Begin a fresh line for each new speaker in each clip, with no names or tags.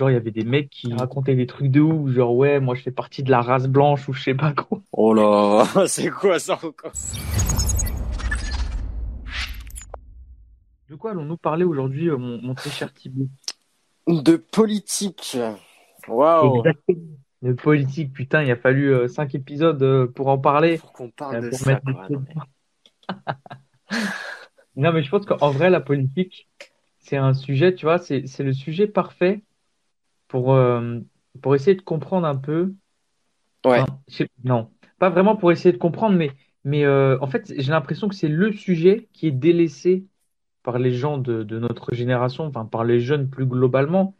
Genre, il y avait des mecs qui racontaient des trucs de ouf, genre, ouais, moi, je fais partie de la race blanche ou je sais pas quoi.
Oh là, c'est quoi ça encore?
De quoi allons-nous parler aujourd'hui, euh, mon, mon très cher Thibaut?
De politique. Waouh.
De politique, putain, il a fallu euh, cinq épisodes euh, pour en parler.
Faut qu'on parle
Euh,
de
pour
ça, quoi.
pieds dedans. Non, mais je pense qu'en vrai, la politique, c'est un sujet, tu vois, c'est, c'est le sujet parfait pour, euh, pour essayer de comprendre un peu.
Ouais.
Enfin, non, pas vraiment pour essayer de comprendre, mais, mais euh, en fait, j'ai l'impression que c'est le sujet qui est délaissé par les gens de, de notre génération, enfin par les jeunes plus globalement,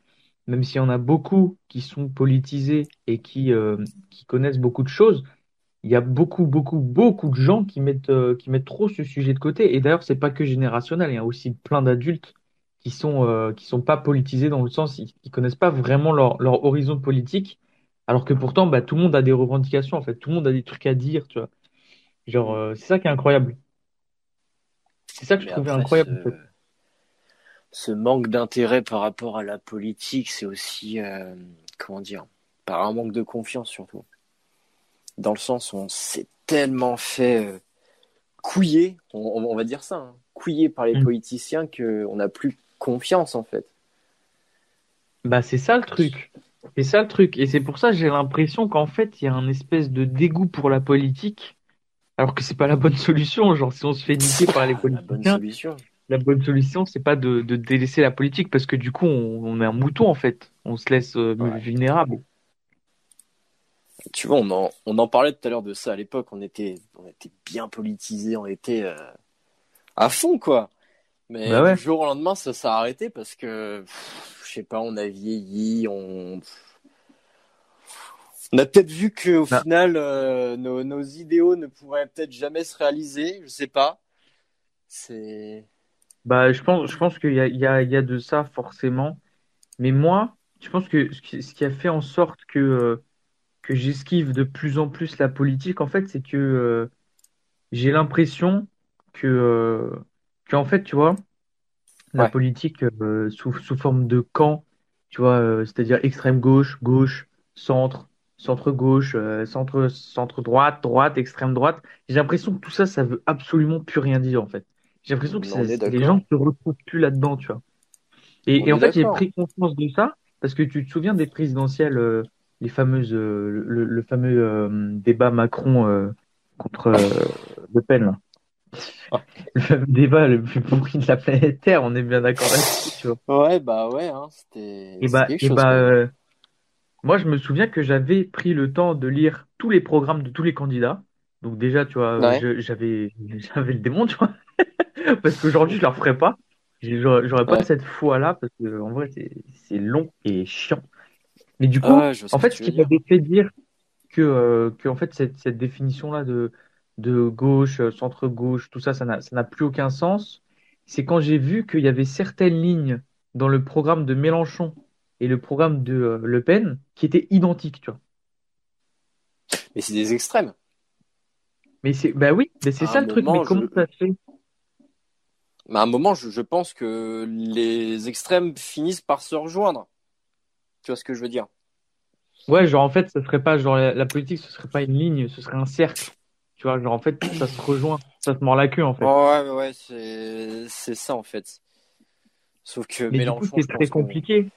même s'il y en a beaucoup qui sont politisés et qui, euh, qui connaissent beaucoup de choses, il y a beaucoup, beaucoup, beaucoup de gens qui mettent, qui mettent trop ce sujet de côté. Et d'ailleurs, c'est pas que générationnel, il y a aussi plein d'adultes qui sont, euh, qui sont pas politisés dans le sens, ils, ils connaissent pas vraiment leur, leur horizon politique, alors que pourtant, bah, tout le monde a des revendications, en fait, tout le monde a des trucs à dire, tu vois. Genre, euh, c'est ça qui est incroyable. C'est ça que je trouvais
après,
incroyable, en
ce...
fait.
ce manque d'intérêt par rapport à la politique, c'est aussi, euh, comment dire, par un manque de confiance surtout. Dans le sens où on s'est tellement fait couiller, on, on va dire ça, hein, couiller par les
Mm.
politiciens qu'on n'a plus confiance en fait.
Bah, c'est ça le truc. C'est ça le truc. Et c'est pour ça que j'ai l'impression qu'en fait, il y a un espèce de dégoût pour la politique, alors que c'est pas la bonne solution. Genre, si on se fait niquer par les
La bonne
politiciens,
solution.
la bonne solution, c'est pas de, de délaisser la politique, parce que du coup, on, on est un mouton, en fait. On se laisse euh,
Ouais.
vulnérable.
Tu vois, on en, on en parlait tout à l'heure de ça à l'époque. On était, on était bien politisés, on était euh, à fond, quoi. Mais
Bah ouais.
du jour au lendemain, ça s'est arrêté parce que, je sais pas, on a vieilli, on. On a peut-être vu qu'au
Bah.
final, euh, nos, nos idéaux ne pourraient peut-être jamais se réaliser, je sais pas. C'est.
Bah, je pense, je pense qu'il y a, il y a, il y a de ça, forcément. Mais moi, je pense que ce qui, ce qui a fait en sorte que, euh, que j'esquive de plus en plus la politique, en fait, c'est que euh, j'ai l'impression que, que, en fait, tu vois, la
Ouais.
politique euh, sous, sous forme de camp, tu vois, euh, c'est-à-dire extrême gauche, gauche, centre, centre gauche, euh, centre, centre droite, droite, extrême droite. J'ai l'impression que tout ça, ça veut absolument plus rien dire, en fait. J'ai l'impression que les gens ne se retrouvent plus là-dedans, tu vois. Et, en fait, j'ai pris conscience de ça parce que tu te souviens des présidentielles, euh, les fameuses, euh, le, le fameux euh, débat Macron euh, contre euh, Le Pen, là. Le débat le plus pourri de la planète Terre, on est bien d'accord là-dessus, tu vois.
Ouais, bah ouais, hein, c'était
Et bah,
quelque
et
chose.
bah, euh, moi, je me souviens que j'avais pris le temps de lire tous les programmes de tous les candidats. Donc déjà, tu vois,
Ouais.
j'avais, j'avais le démon, tu vois. Parce qu'aujourd'hui, je le referais pas. J'ai- J'aurais pas
Ouais.
cette foi-là parce que en vrai, c'est long et chiant. Mais du coup,
Ah
en fait, ce qui m'avait fait dire que, euh, que en fait, cette, cette définition-là de, de gauche, euh, centre-gauche, tout ça, ça n'a plus aucun sens, c'est quand j'ai vu qu'il y avait certaines lignes dans le programme de Mélenchon et le programme de euh, Le Pen qui étaient identiques, tu vois.
Mais c'est des extrêmes.
Mais c'est, bah oui, mais c'est ça le truc. Mais comment
je-
ça se fait?
Mais à un moment, je, je pense que les extrêmes finissent par se rejoindre. Tu vois ce que je veux dire?
Ouais, genre en fait, ce serait pas genre la, la politique, ce serait pas une ligne, ce serait un cercle. Tu vois, genre en fait, ça se rejoint, ça se mord la queue en fait.
Ouais, ouais, ouais, c'est c'est ça en fait. Sauf que
Mais du coup,
Mélenchon,
c'est très compliqué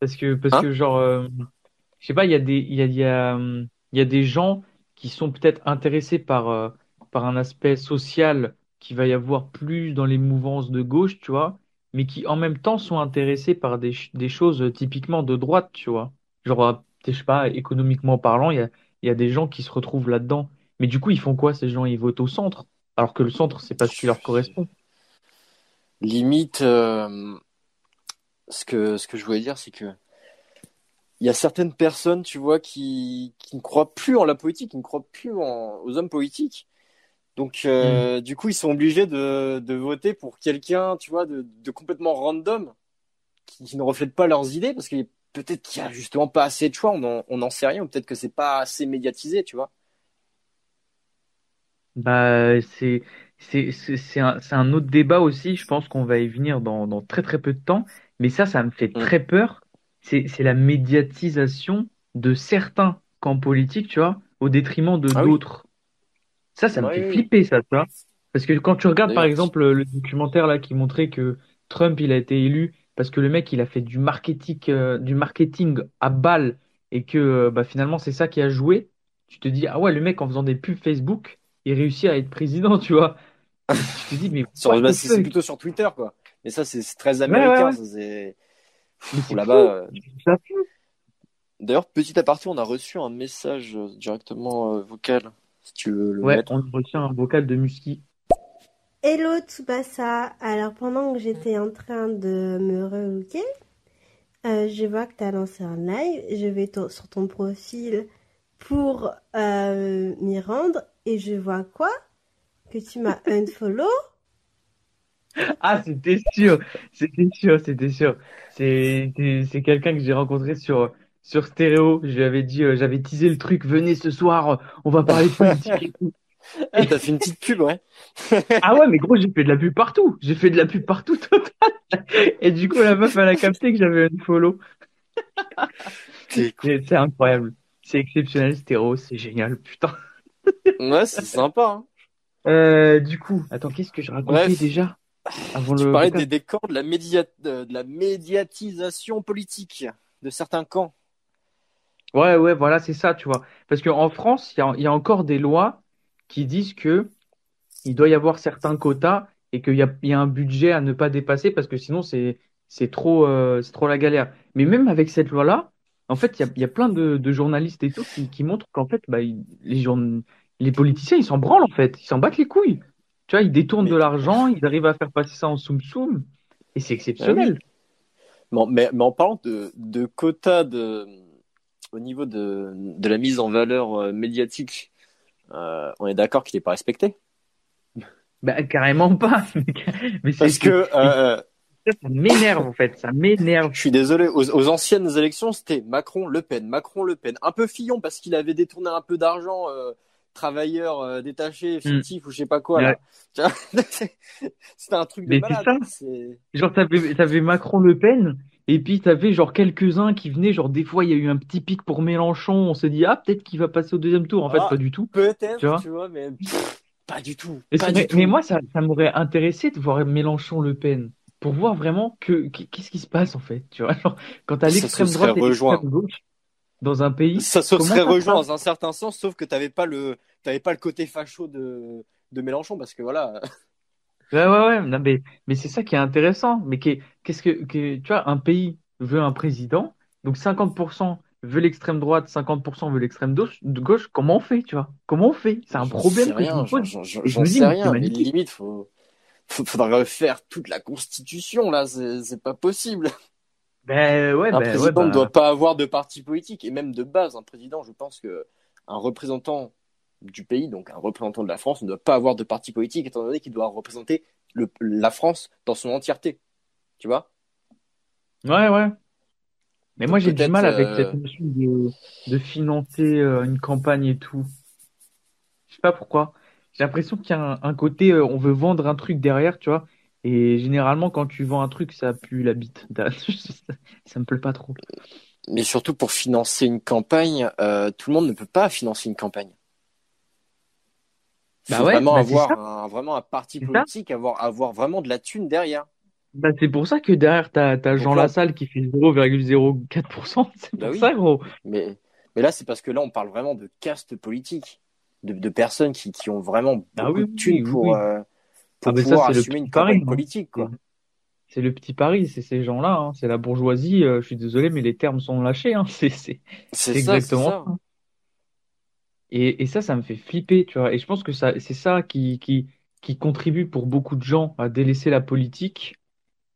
parce que parce
Hein
que genre, euh, je sais pas, il y a des il y a il y a y a des gens qui sont peut-être intéressés par euh, par un aspect social qui va y avoir plus dans les mouvances de gauche, tu vois, mais qui en même temps sont intéressés par des des choses euh, typiquement de droite, tu vois. Genre, je sais pas, économiquement parlant, il y a il y a des gens qui se retrouvent là-dedans. Mais du coup, ils font quoi ces gens? Ils votent au centre, alors que le centre, c'est pas ce qui leur correspond.
limite, euh, ce que ce que je voulais dire, c'est que il y a certaines personnes, tu vois, qui qui ne croient plus en la politique, qui ne croient plus en, aux hommes politiques. Donc, euh, du coup, ils sont obligés de, de voter pour quelqu'un, tu vois, de, de complètement random, qui, qui ne reflète pas leurs idées, parce que peut-être qu'il y a justement pas assez de choix, on n'en sait rien, ou peut-être que c'est pas assez médiatisé, tu vois.
Bah, c'est c'est c'est c'est un, c'est un autre débat aussi. Je pense qu'on va y venir dans, dans très très peu de temps. Mais ça, ça me fait
Mm.
très peur. c'est c'est la médiatisation de certains camps politiques, tu vois, au détriment de
Ah oui.
d'autres. Ça, ça me fait
oui, oui.
flipper, ça, tu vois. Parce que quand tu regardes, par
D'ailleurs,
exemple, le documentaire là qui montrait que Trump, il a été élu parce que le mec, il a fait du marketing, euh, du marketing à balle et que euh, bah, finalement, c'est ça qui a joué, tu te dis, ah ouais, le mec, en faisant des pubs Facebook, il réussit à être président, tu vois. Tu te dis, mais
bah, c'est plutôt sur Twitter, quoi. Mais ça, c'est très
Ouais, ouais,
américain.
ouais.
c'est Là-bas. euh,
Je.
D'ailleurs, petit aparté, on a reçu un message euh, directement euh, vocal, si tu veux le
Ouais,
mettre.
on retient un vocal de Musky.
Hello Tsubasa, alors pendant que j'étais en train de me relooker, euh, je vois que tu as lancé un live, je vais sur ton profil pour euh, m'y rendre et je vois quoi? Que tu m'as unfollow?
Ah, c'était sûr, c'était sûr, c'était sûr. C'est c'est c'est quelqu'un que j'ai rencontré sur sur Stéréo. Je lui avais dit, euh, j'avais teasé le truc. Venez ce soir, on va parler de politique et tout.
Ah, t'as fait une petite pub, ouais.
Ah ouais, mais gros, j'ai fait de la pub partout. J'ai fait de la pub partout total. Et du coup, la meuf, elle a capté que j'avais un follow.
Cool.
C'est incroyable. C'est exceptionnel, Stéréo, c'est génial, putain.
Ouais, c'est sympa. Hein.
Euh, du coup, attends, qu'est-ce que je racontais
Bref.
déjà avant
Tu
le
parlais des, des camps de la, média... de la médiatisation politique de certains camps.
Ouais, ouais, voilà, c'est ça, tu vois. Parce qu'en France, il y a, il y a encore des lois qui disent que il doit y avoir certains quotas et qu'il y y a un budget à ne pas dépasser parce que sinon c'est c'est trop euh, c'est trop la galère. Mais même avec cette loi-là, en fait, il y a, il y a plein de, de journalistes et tout qui, qui montrent qu'en fait, bah, les journ- les politiciens, ils s'en branlent en fait, ils s'en battent les couilles. Tu vois, ils détournent
Mais-
de l'argent, ils arrivent à faire passer ça en soum-soum et c'est exceptionnel.
Mais, en- mais, mais en parlant de, de quotas de, au niveau de, de la mise en valeur euh, médiatique, euh, on est d'accord qu'il n'est pas respecté?
Bah, carrément pas. Mais
Parce que euh,
ça, ça m'énerve en fait, ça m'énerve.
je suis désolé, aux, aux anciennes élections, c'était Macron-Le Pen, Macron-Le Pen. Un peu Fillon parce qu'il avait détourné un peu d'argent, euh, travailleur euh, détaché, fictif ou je sais pas quoi. Vois c'était un truc de
Mais
malade.
ça.
C'est-
Genre, t'avais, t'avais Macron-Le Pen, et puis t'avais genre quelques-uns qui venaient, genre des fois il y a eu un petit pic pour Mélenchon, on s'est dit, ah, peut-être qu'il va passer au deuxième tour. En fait,
Ah.
pas du tout.
Peut-être,
Tu vois?
tu vois, mais pff, pas du tout.
Mais,
Pas
ça
du
m'aurait-
tout.
mais moi, ça, ça m'aurait intéressé de voir Mélenchon-Le Pen, pour voir vraiment que, qu'est-ce qui se passe en fait, tu vois? Genre, quand t'as l'extrême droite et l'extrême gauche dans un pays,
ça se serait rejoint dans un certain sens, sauf que t'avais pas le, t'avais pas le côté facho de, de Mélenchon, parce que voilà.
Ouais, ouais, ouais, non, mais, mais c'est ça qui est intéressant. Mais qu'est- qu'est-ce que, que, tu vois, un pays veut un président, donc 50% veut l'extrême droite, 50% veut l'extrême gauche, comment on fait, tu vois? Comment on fait? C'est un problème
sais
que je
rien,
me
j'en,
pose.
j'en-
je me
sais rien, mais limite, faut, faut- faudra refaire toute la constitution, là, c'est pas possible.
Ben, ouais,
Un
ben, ouais,
président ne doit pas avoir de parti politique, et même de base, un président, je pense que un représentant du pays, donc un représentant de la France, ne doit pas avoir de parti politique, étant donné qu'il doit représenter le, la France dans son entièreté. Tu vois?
ouais, ouais. Mais
Donc
moi, j'ai du mal avec
euh,
cette notion de, de financer euh, une campagne et tout. Je sais pas pourquoi. J'ai l'impression qu'il y a un, un côté, euh, on veut vendre un truc derrière, tu vois. Et généralement, quand tu vends un truc, ça pue la bite. Ça, me plaît pas trop.
Mais surtout pour financer une campagne, euh, tout le monde ne peut pas financer une campagne. Il
Bah
faut
ouais,
vraiment
bah
avoir un, vraiment un parti politique, avoir, avoir vraiment de la thune derrière.
Bah, c'est pour ça que derrière, t'as,
Donc
Jean Lassalle qui fait 0,04%. C'est
Bah
pour
oui.
ça, gros.
Mais, mais là, c'est parce que là, on parle vraiment de caste politique, de, de personnes qui, qui ont vraiment beaucoup
oui,
de thunes
oui,
pour, euh, pour
Ah, ça,
pouvoir
c'est le
assumer
petit
une campagne
hein.
politique, quoi.
C'est le petit pari, c'est ces gens-là, hein. C'est la bourgeoisie. euh, je suis désolé, mais les termes sont lâchés, hein. C'est, c'est,
C'est
c'est
ça, c'est
exactement
ça.
Et, et ça, ça me fait flipper, tu vois. Et je pense que ça, c'est ça qui, qui, qui contribue pour beaucoup de gens à délaisser la politique.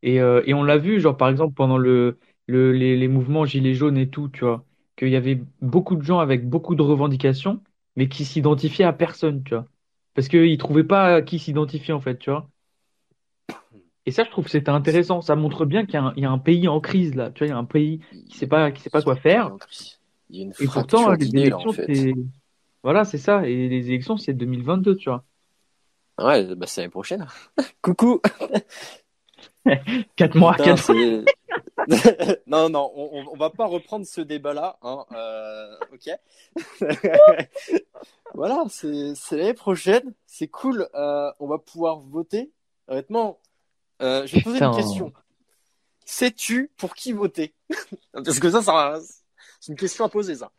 Et, euh, et on l'a vu, genre, par exemple, pendant le, le, les, les mouvements Gilets jaunes et tout, tu vois, qu'il y avait beaucoup de gens avec beaucoup de revendications, mais qui s'identifiaient à personne, tu vois. Parce qu'ils trouvaient pas à qui s'identifier, en fait, tu vois. Et ça, je trouve que c'était intéressant. Ça montre bien qu'il y a un, il y a un pays en crise, là. Tu vois, il y a un pays qui sait pas, qui sait pas quoi faire.
Il y a une
Et pourtant, les
là, en
élections,
fait.
c'est, voilà, c'est ça. Et les élections, c'est 2022, tu vois.
Ouais, bah, c'est l'année prochaine. Coucou!
4 mois,
Putain,
4 mois.
c'est- non, non, on, on va pas reprendre ce débat-là. Hein, euh, ok. voilà, c'est l'année prochaine. C'est cool. euh, on va pouvoir voter. Honnêtement, euh, je vais poser une question. Sais-tu pour qui voter? Parce que ça, ça c'est une question à poser, ça.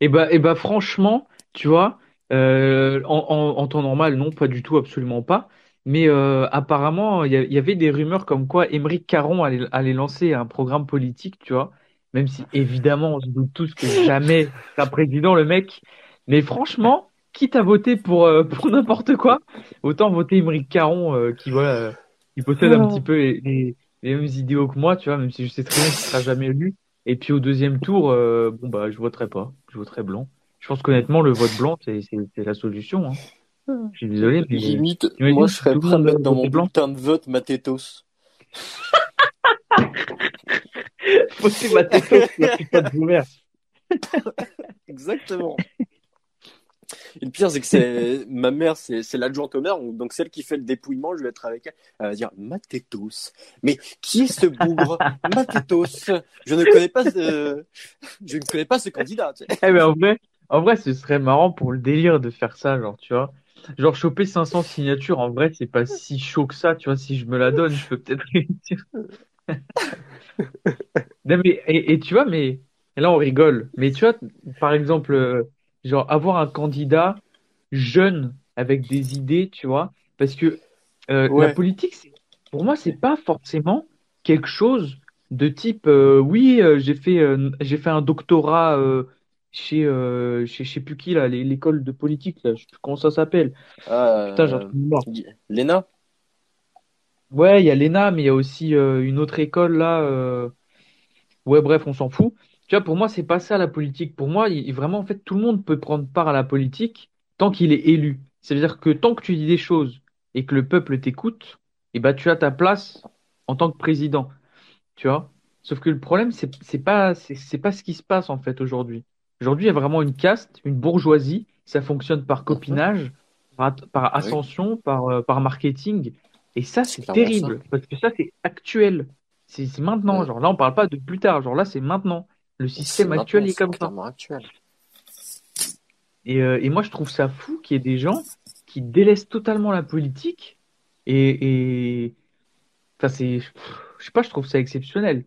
Et bah, et bah franchement, tu vois, euh, en, en, en temps normal, non, pas du tout, absolument pas. Mais euh, apparemment, il y, a- il y avait des rumeurs comme quoi Émeric Caron allait, allait lancer un programme politique, tu vois. Même si, évidemment, on se doute tous que jamais sera président, le mec. Mais franchement, quitte à voter pour, euh, pour n'importe quoi, autant voter Émeric Caron, euh, qui, voilà, euh, qui possède un petit peu les, les, les mêmes idéaux que moi, tu vois, même si je sais très bien qu'il sera jamais élu. Et puis au deuxième tour, euh, bon bah je voterai pas, je voterai blanc. Je pense qu'honnêtement le vote blanc c'est c'est c'est la solution. Hein. Je suis désolé, mais
Limite, moi, je serais prêt à mettre dans mon bulletin de vote
ma tête la putain de boomer.
Exactement. Et le pire, c'est que c'est ma mère, c'est c'est l'adjointe au maire, donc celle qui fait le dépouillement, je vais être avec elle. Elle va dire Matétos. Mais qui est ce bougre? Matétos. Je ne connais pas ce, je ne connais pas ce candidat. tu sais.
Eh ben en vrai, en vrai ce serait marrant pour le délire de faire ça, genre tu vois. Genre choper 500 signatures, en vrai c'est pas si chaud que ça, tu vois. Si je me la donne, je peux peut-être réussir. Non mais et, et tu vois, mais et là on rigole. Mais tu vois, par exemple, euh, genre avoir un candidat jeune avec des idées, tu vois, parce que euh,
Ouais.
la politique, pour moi, c'est pas forcément quelque chose de type, euh, oui, euh, j'ai fait, j'ai fait un doctorat chez, euh, chez, je sais plus qui là, l'é- l'école de politique là, je sais plus comment ça s'appelle.
Euh,
Putain, j'ai.
Léna?
Ouais, il y a l'ENA, mais il y a aussi euh, une autre école là. euh, Ouais, bref, on s'en fout. Tu vois, pour moi, c'est pas ça la politique. Pour moi, il, vraiment, en fait, tout le monde peut prendre part à la politique tant qu'il est élu. C'est-à-dire que tant que tu dis des choses et que le peuple t'écoute, eh ben, tu as ta place en tant que président. Tu vois? Sauf que le problème, c'est, c'est pas, c'est pas ce qui se passe, en fait, aujourd'hui. Aujourd'hui, il y a vraiment une caste, une bourgeoisie. Ça fonctionne par copinage, par, par
Oui.
ascension, par, euh, par marketing. Et ça,
C'est
terrible. Parce que ça, c'est actuel. C'est maintenant.
Ouais.
Genre là, on parle pas de plus tard. Genre là, c'est maintenant. Le système actuel est comme ça.
actuel.
Et, euh, et moi, je trouve ça fou qu'il y ait des gens qui délaissent totalement la politique. Et, et... Enfin, c'est, je sais pas, je trouve ça exceptionnel.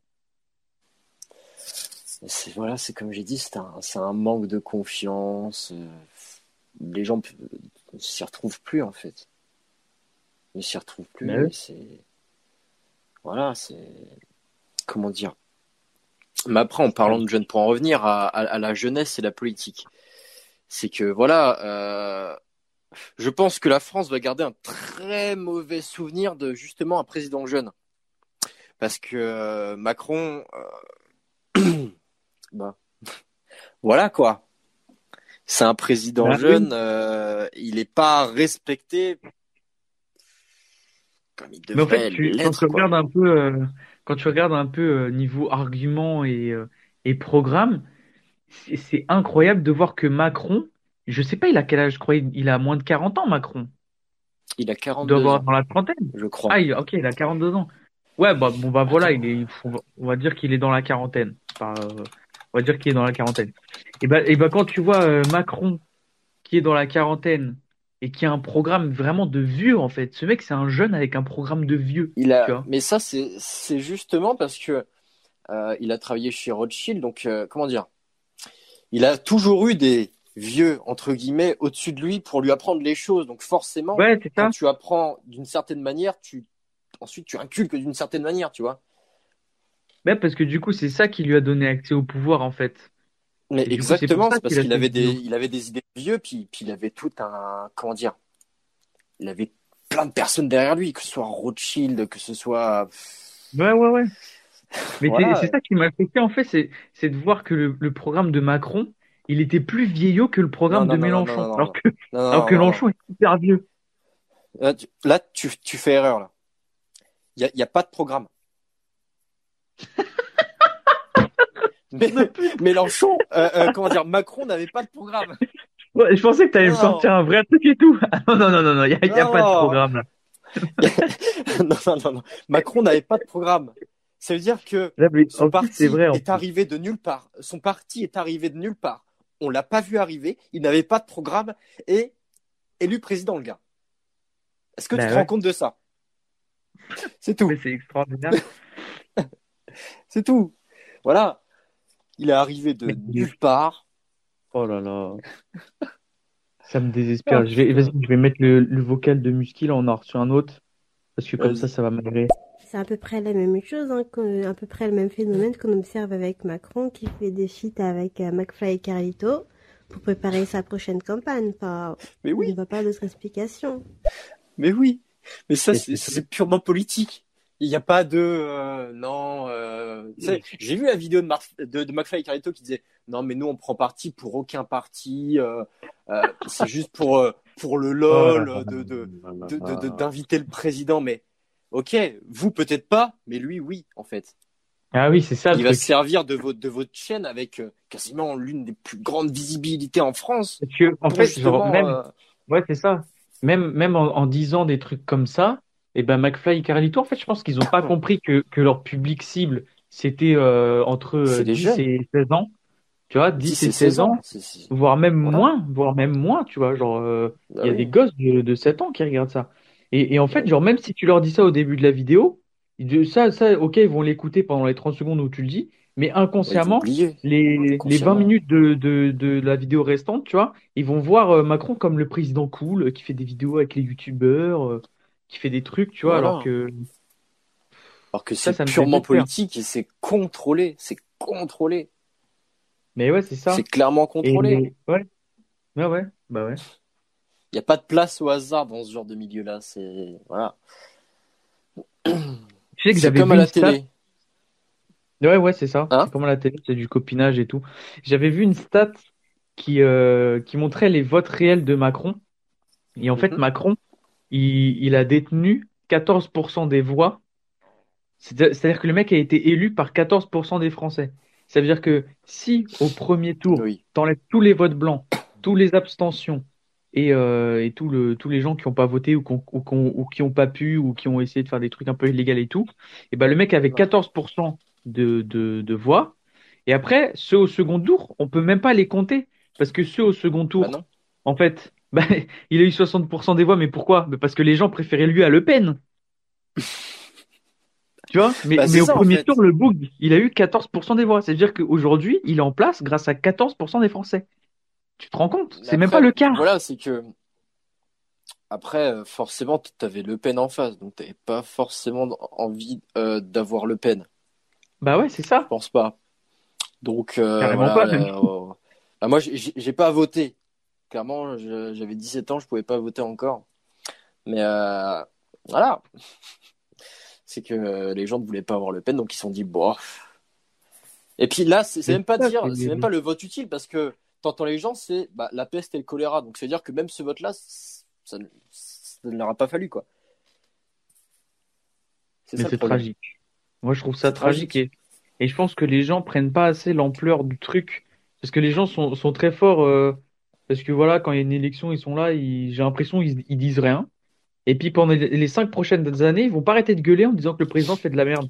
C'est voilà, c'est comme j'ai dit, c'est un, un manque de confiance. euh, Les gens ne s'y retrouvent plus en fait. Ils ne s'y retrouvent plus.
Oui.
C'est voilà, c'est comment dire. Mais après, en parlant de jeunes, pour en revenir à, à- à la jeunesse et la politique, c'est que voilà, euh, je pense que la France va garder un très mauvais souvenir de justement un président jeune, parce que euh, Macron, euh, bah, voilà quoi. C'est un président jeune, euh, il n'est pas respecté comme il
Mais en
devrait
fait, tu, quand tu regardes un peu, euh, quand tu regardes un peu euh, niveau argument et, euh, et programme, c'est incroyable de voir que Macron, je sais pas, il a quel âge, je crois, il il a moins de 40 ans, Macron.
Il a
Il
42
doit avoir
ans,
dans la trentaine.
je crois.
Ah, il- ok, il a 42 ans. Ouais, bah, bon, bah voilà, il est, on va- dire qu'il est dans la quarantaine. Euh, on va dire qu'il est dans la quarantaine. Et bah, et bah, quand tu vois euh, Macron qui est dans la quarantaine et qui a un programme vraiment de vieux, en fait, ce mec, c'est un jeune avec un programme de vieux,
Il
tu
a,
vois.
mais ça, c'est, c'est justement parce que euh, il a travaillé chez Rothschild, donc euh, comment dire, il a toujours eu des vieux entre guillemets au-dessus de lui pour lui apprendre les choses. Donc forcément,
Ouais,
quand tu apprends d'une certaine manière, tu ensuite tu inculques d'une certaine manière, tu vois.
Ouais, parce que du coup, c'est ça qui lui a donné accès au pouvoir, en fait.
Mais
Et coup,
exactement, c'est parce
qu'il
avait des, il avait des idées de vieux, puis, puis il avait tout un, comment dire, il avait plein de personnes derrière lui, que ce soit Rothschild, que ce soit,
Ouais, ouais, ouais. Mais
Voilà.
c'est ça qui m'a choqué, en fait, c'est de voir que le, le programme de Macron, il était plus vieillot que le programme
Non,
de
non,
Mélenchon.
non,
alors que, alors que. Mélenchon est super vieux.
Là, tu, là, tu, tu fais erreur, là. Il n'y a, y a pas de programme. Mais, Mélenchon, euh, euh, comment dire, Macron n'avait pas de programme.
Ouais, je pensais que tu allais me sortir un vrai truc et tout. Ah, non, non, non, non, il n'y a, y a
Non.
pas de programme là.
non, non, non, non. Macron n'avait pas de programme. Ça veut dire que
Là,
son parti
vrai.
est arrivé de nulle part. Son parti est arrivé de nulle part. On l'a pas vu arriver. Il n'avait pas de programme et élu président, le gars. Est-ce que
Bah
tu te
ouais.
rends compte de ça? C'est tout.
C'est extraordinaire.
C'est tout. Voilà. Il est arrivé de nulle part.
Oh là là. Ça me désespère. Je vais, vas-y, je vais mettre le, le vocal de Musky, là, on en a reçu un autre. Parce que comme ça, ça va m'agréer.
C'est à peu près la même chose, hein, à peu près le même phénomène qu'on observe avec Macron qui fait des feats avec euh, McFly et Carlito pour préparer sa prochaine campagne. Pas,
Mais
Il
oui,
ne voit pas d'autre explication.
mais oui. Mais ça, c'est purement politique. Il n'y a pas de euh, non. euh, J'ai vu la vidéo de, Mar de, de McFly et Carlito qui disait non, mais nous on prend parti pour aucun parti. euh, euh, c'est juste pour euh, pour le lol de d'inviter le président. Mais ok, vous peut-être pas, mais lui oui en fait.
Ah oui, c'est ça
Il va se servir de votre de votre chaîne avec euh, quasiment l'une des plus grandes visibilités en France.
Parce que, en fait, genre, même, ouais, c'est ça. Même, même en, en disant des trucs comme ça, et ben, McFly et Carlito, en fait, je pense qu'ils ont pas compris que, que leur public cible, c'était, euh, entre euh,
C'est des
10
jeunes.
et 16 ans. Tu vois, 10
10
et 16 ans, voire même
Voilà.
moins, voire même moins, tu vois, genre, euh,
bah
il y a
oui.
des gosses de, de 7 ans qui regardent ça. Et, et en fait, genre, même si tu leur dis ça au début de la vidéo, ça, ça, ok, ils vont l'écouter pendant les 30 secondes où tu le dis, mais
Ouais,
inconsciemment,
oublier.
les, les 20
Inconsciemment.
minutes de, de, de la vidéo restante, tu vois, ils vont voir euh, Macron comme le président cool, euh, qui fait des vidéos avec les youtubeurs, euh, qui fait des trucs, tu vois,
Voilà.
alors que
Alors que c'est purement politique et c'est contrôlé. C'est contrôlé.
Mais ouais, c'est ça.
C'est clairement
Et
contrôlé.
ouais, ouais, ouais, bah ouais.
Il n'y a pas de place au hasard dans ce genre de milieu-là. C'est voilà.
Tu sais que
C'est
j'avais
comme
vu
à
une
la
stat.
télé.
Ouais, ouais, c'est ça.
Hein
C'est comme à la télé, c'est du copinage et tout. J'avais vu une stat qui, euh, qui montrait les votes réels de Macron. Et en fait,
Mhm.
Macron, il, il a détenu 14% des voix. C'est- C'est-à-dire que le mec a été élu par 14% des Français. Ça veut dire que si au premier tour,
Oui.
t'enlèves tous les votes blancs, tous les abstentions et, euh, et tout le, tous les gens qui n'ont pas voté ou, qui n'ont pas pu ou qui ont essayé de faire des trucs un peu illégaux et tout, et ben le mec avait 14% de, de, de voix. Et après, ceux au second tour, on peut même pas les compter. Parce que ceux au second tour,
Bah non.
en fait, bah, il a eu 60% des voix, mais pourquoi? Bah, parce que les gens préféraient lui à Le Pen. Tu vois? Mais,
Bah,
mais au
en
premier
fait.
tour, le Boug, il a eu 14% des voix. C'est-à-dire qu'aujourd'hui, il est en place grâce à 14% des Français. Tu te rends compte? C'est même pas le cas.
Voilà, c'est que après, euh, forcément, tu avais Le Pen en face, donc tu n'avais pas forcément envie euh, d'avoir Le Pen.
Bah ouais, c'est ça.
Je pense pas. Donc euh, voilà.
pas,
euh, bah, moi, j'ai pas voté. Clairement, j'avais 17 ans, je pouvais pas voter encore. Mais euh, voilà. C'est que les gens ne voulaient pas avoir Le Pen, donc ils se sont dit bon. Et puis là, c'est même pas dire,
c'est-
même pas le vote utile parce que t'entends les gens, c'est bah, la peste et le choléra. Donc c'est à dire que même ce vote-là, ça, ne- ça ne leur a pas fallu quoi. C'est ça
c'est tragique. Moi, je trouve ça tragique
tragique.
et, et je pense que les gens prennent pas assez l'ampleur du truc. Parce que les gens sont, sont très forts, euh, parce que voilà, quand il y a une élection, ils sont là, ils- j'ai l'impression ils, ils disent rien. Et puis pendant les cinq prochaines années, ils vont pas arrêter de gueuler en disant que le président fait de la merde.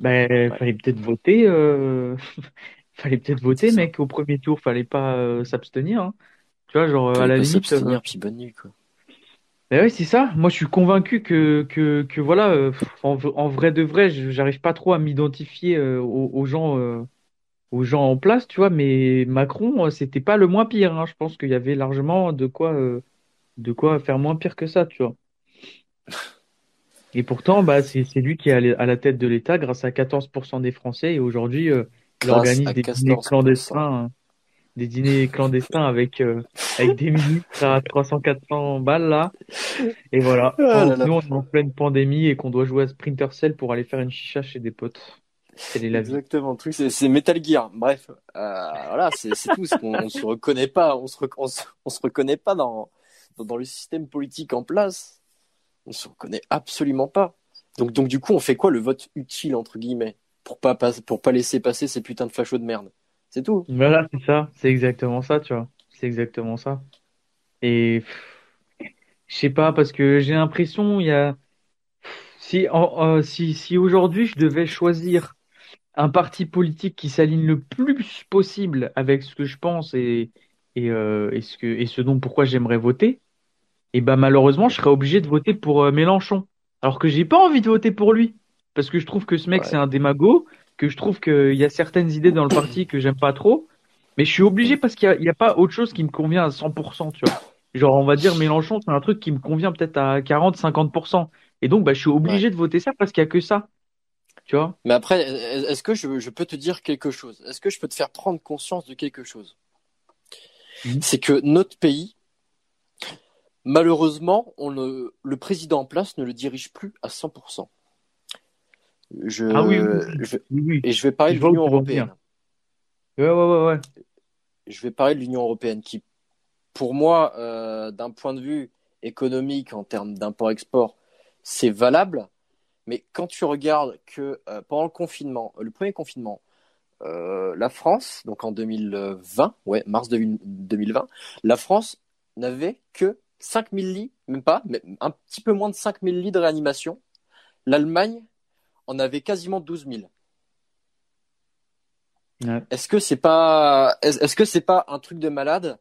Ben, fallait peut-être voter, euh... fallait peut-être voter, mec, au premier tour, fallait pas euh, s'abstenir. hein. Tu vois, genre, à la limite. euh,
s'abstenir, puis bonne nuit quoi.
Ben oui, c'est ça. Moi, je suis convaincu que, que, que voilà, en, en vrai de vrai, j'arrive pas trop à m'identifier euh, aux, aux gens, aux gens en place, tu vois. Mais Macron, euh, c'était pas le moins pire. hein. Je pense qu'il y avait largement de quoi, euh, de quoi faire moins pire que ça, tu vois. Et pourtant, bah, c'est, c'est lui qui est à la à la tête de l'État grâce à 14% des Français. Et aujourd'hui, euh, il
Grâce
organise
à
des dîners
14%.
clandestins, hein. des dîners clandestins avec, euh, avec des ministres à 300-400 balles là. Et voilà.
Ah là là.
Nous, on est en pleine pandémie et qu'on doit jouer à Sprinter Cell pour aller faire une chicha chez des potes. Quelle est la vie?
Exactement, le truc c'est Metal Gear. Bref, euh, voilà, c'est tout. qu'on- on se reconnaît pas, on se, rec- on se, on se reconnaît pas dans, dans dans le système politique en place. On se reconnaît absolument pas. Donc donc du coup, on fait quoi le vote utile entre guillemets? Pour pas pas- pour pas laisser passer ces putains de fachos de merde. C'est tout.
Voilà, c'est ça. C'est exactement ça, tu vois. C'est exactement ça. Et je sais pas, parce que j'ai l'impression, il y a, Si, en- euh, si, si aujourd'hui je devais choisir un parti politique qui s'aligne le plus possible avec ce que je pense et, et, euh, et ce que, et ce dont pourquoi j'aimerais voter, et ben malheureusement, je serais obligé de voter pour euh, Mélenchon. Alors que j'ai pas envie de voter pour lui. Parce que je trouve que ce mec, c'est un démago, que je trouve qu'il y a certaines idées dans le parti que j'aime pas trop. Mais je suis obligé parce qu'il y a, pas autre chose qui me convient à 100%, tu vois. Genre, on va dire Mélenchon, c'est un truc qui me convient peut-être à 40, 50%. Et donc, bah, je suis
Ouais.
obligé de voter ça parce qu'il y a que ça, tu vois.
Mais après, est-ce que je, je peux te dire quelque chose? Est-ce que je peux te faire prendre conscience de quelque chose?
Mhm.
C'est que notre pays, malheureusement, on le président en place ne le dirige plus à 100%. Je,
Ah oui, oui,
je- et je vais parler
Je
de l'Union européenne.
Ouais, ouais, ouais, ouais.
Je vais parler de l'Union européenne qui, pour moi, euh, d'un point de vue économique, en termes d'import-export, c'est valable. Mais quand tu regardes que euh, pendant le confinement, le premier confinement, euh, la France, donc en 2020, ouais, mars 2000 2020, la France n'avait que 5000 lits, même pas, mais un petit peu moins de 5000 lits de réanimation. L'Allemagne en avait quasiment 12 000.
Ouais.
Est-ce que c'est pas, est-ce que c'est pas un truc de malade?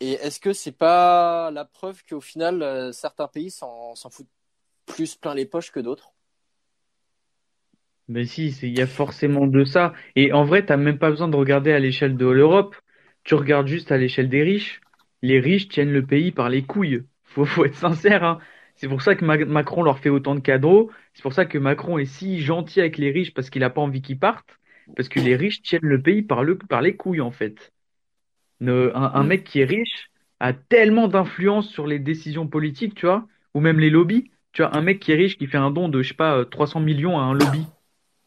Et est-ce que c'est pas la preuve qu'au final, euh, certains pays s'en foutent plus plein les poches que d'autres?
Mais si, il y a forcément de ça. Et en vrai, t'as même pas besoin de regarder à l'échelle de l'Europe. Tu regardes juste à l'échelle des riches. Les riches tiennent le pays par les couilles. Faut, faut être sincère, hein. C'est pour ça que Ma- Macron leur fait autant de cadeaux. C'est pour ça que Macron est si gentil avec les riches parce qu'il a pas envie qu'ils partent. Parce que les riches tiennent le pays par le, par les couilles, en fait. Un, mec qui est riche a tellement d'influence sur les décisions politiques, tu vois, ou même les lobbies. Tu vois, un mec qui est riche qui fait un don de, je sais pas, euh, 300 millions à un lobby.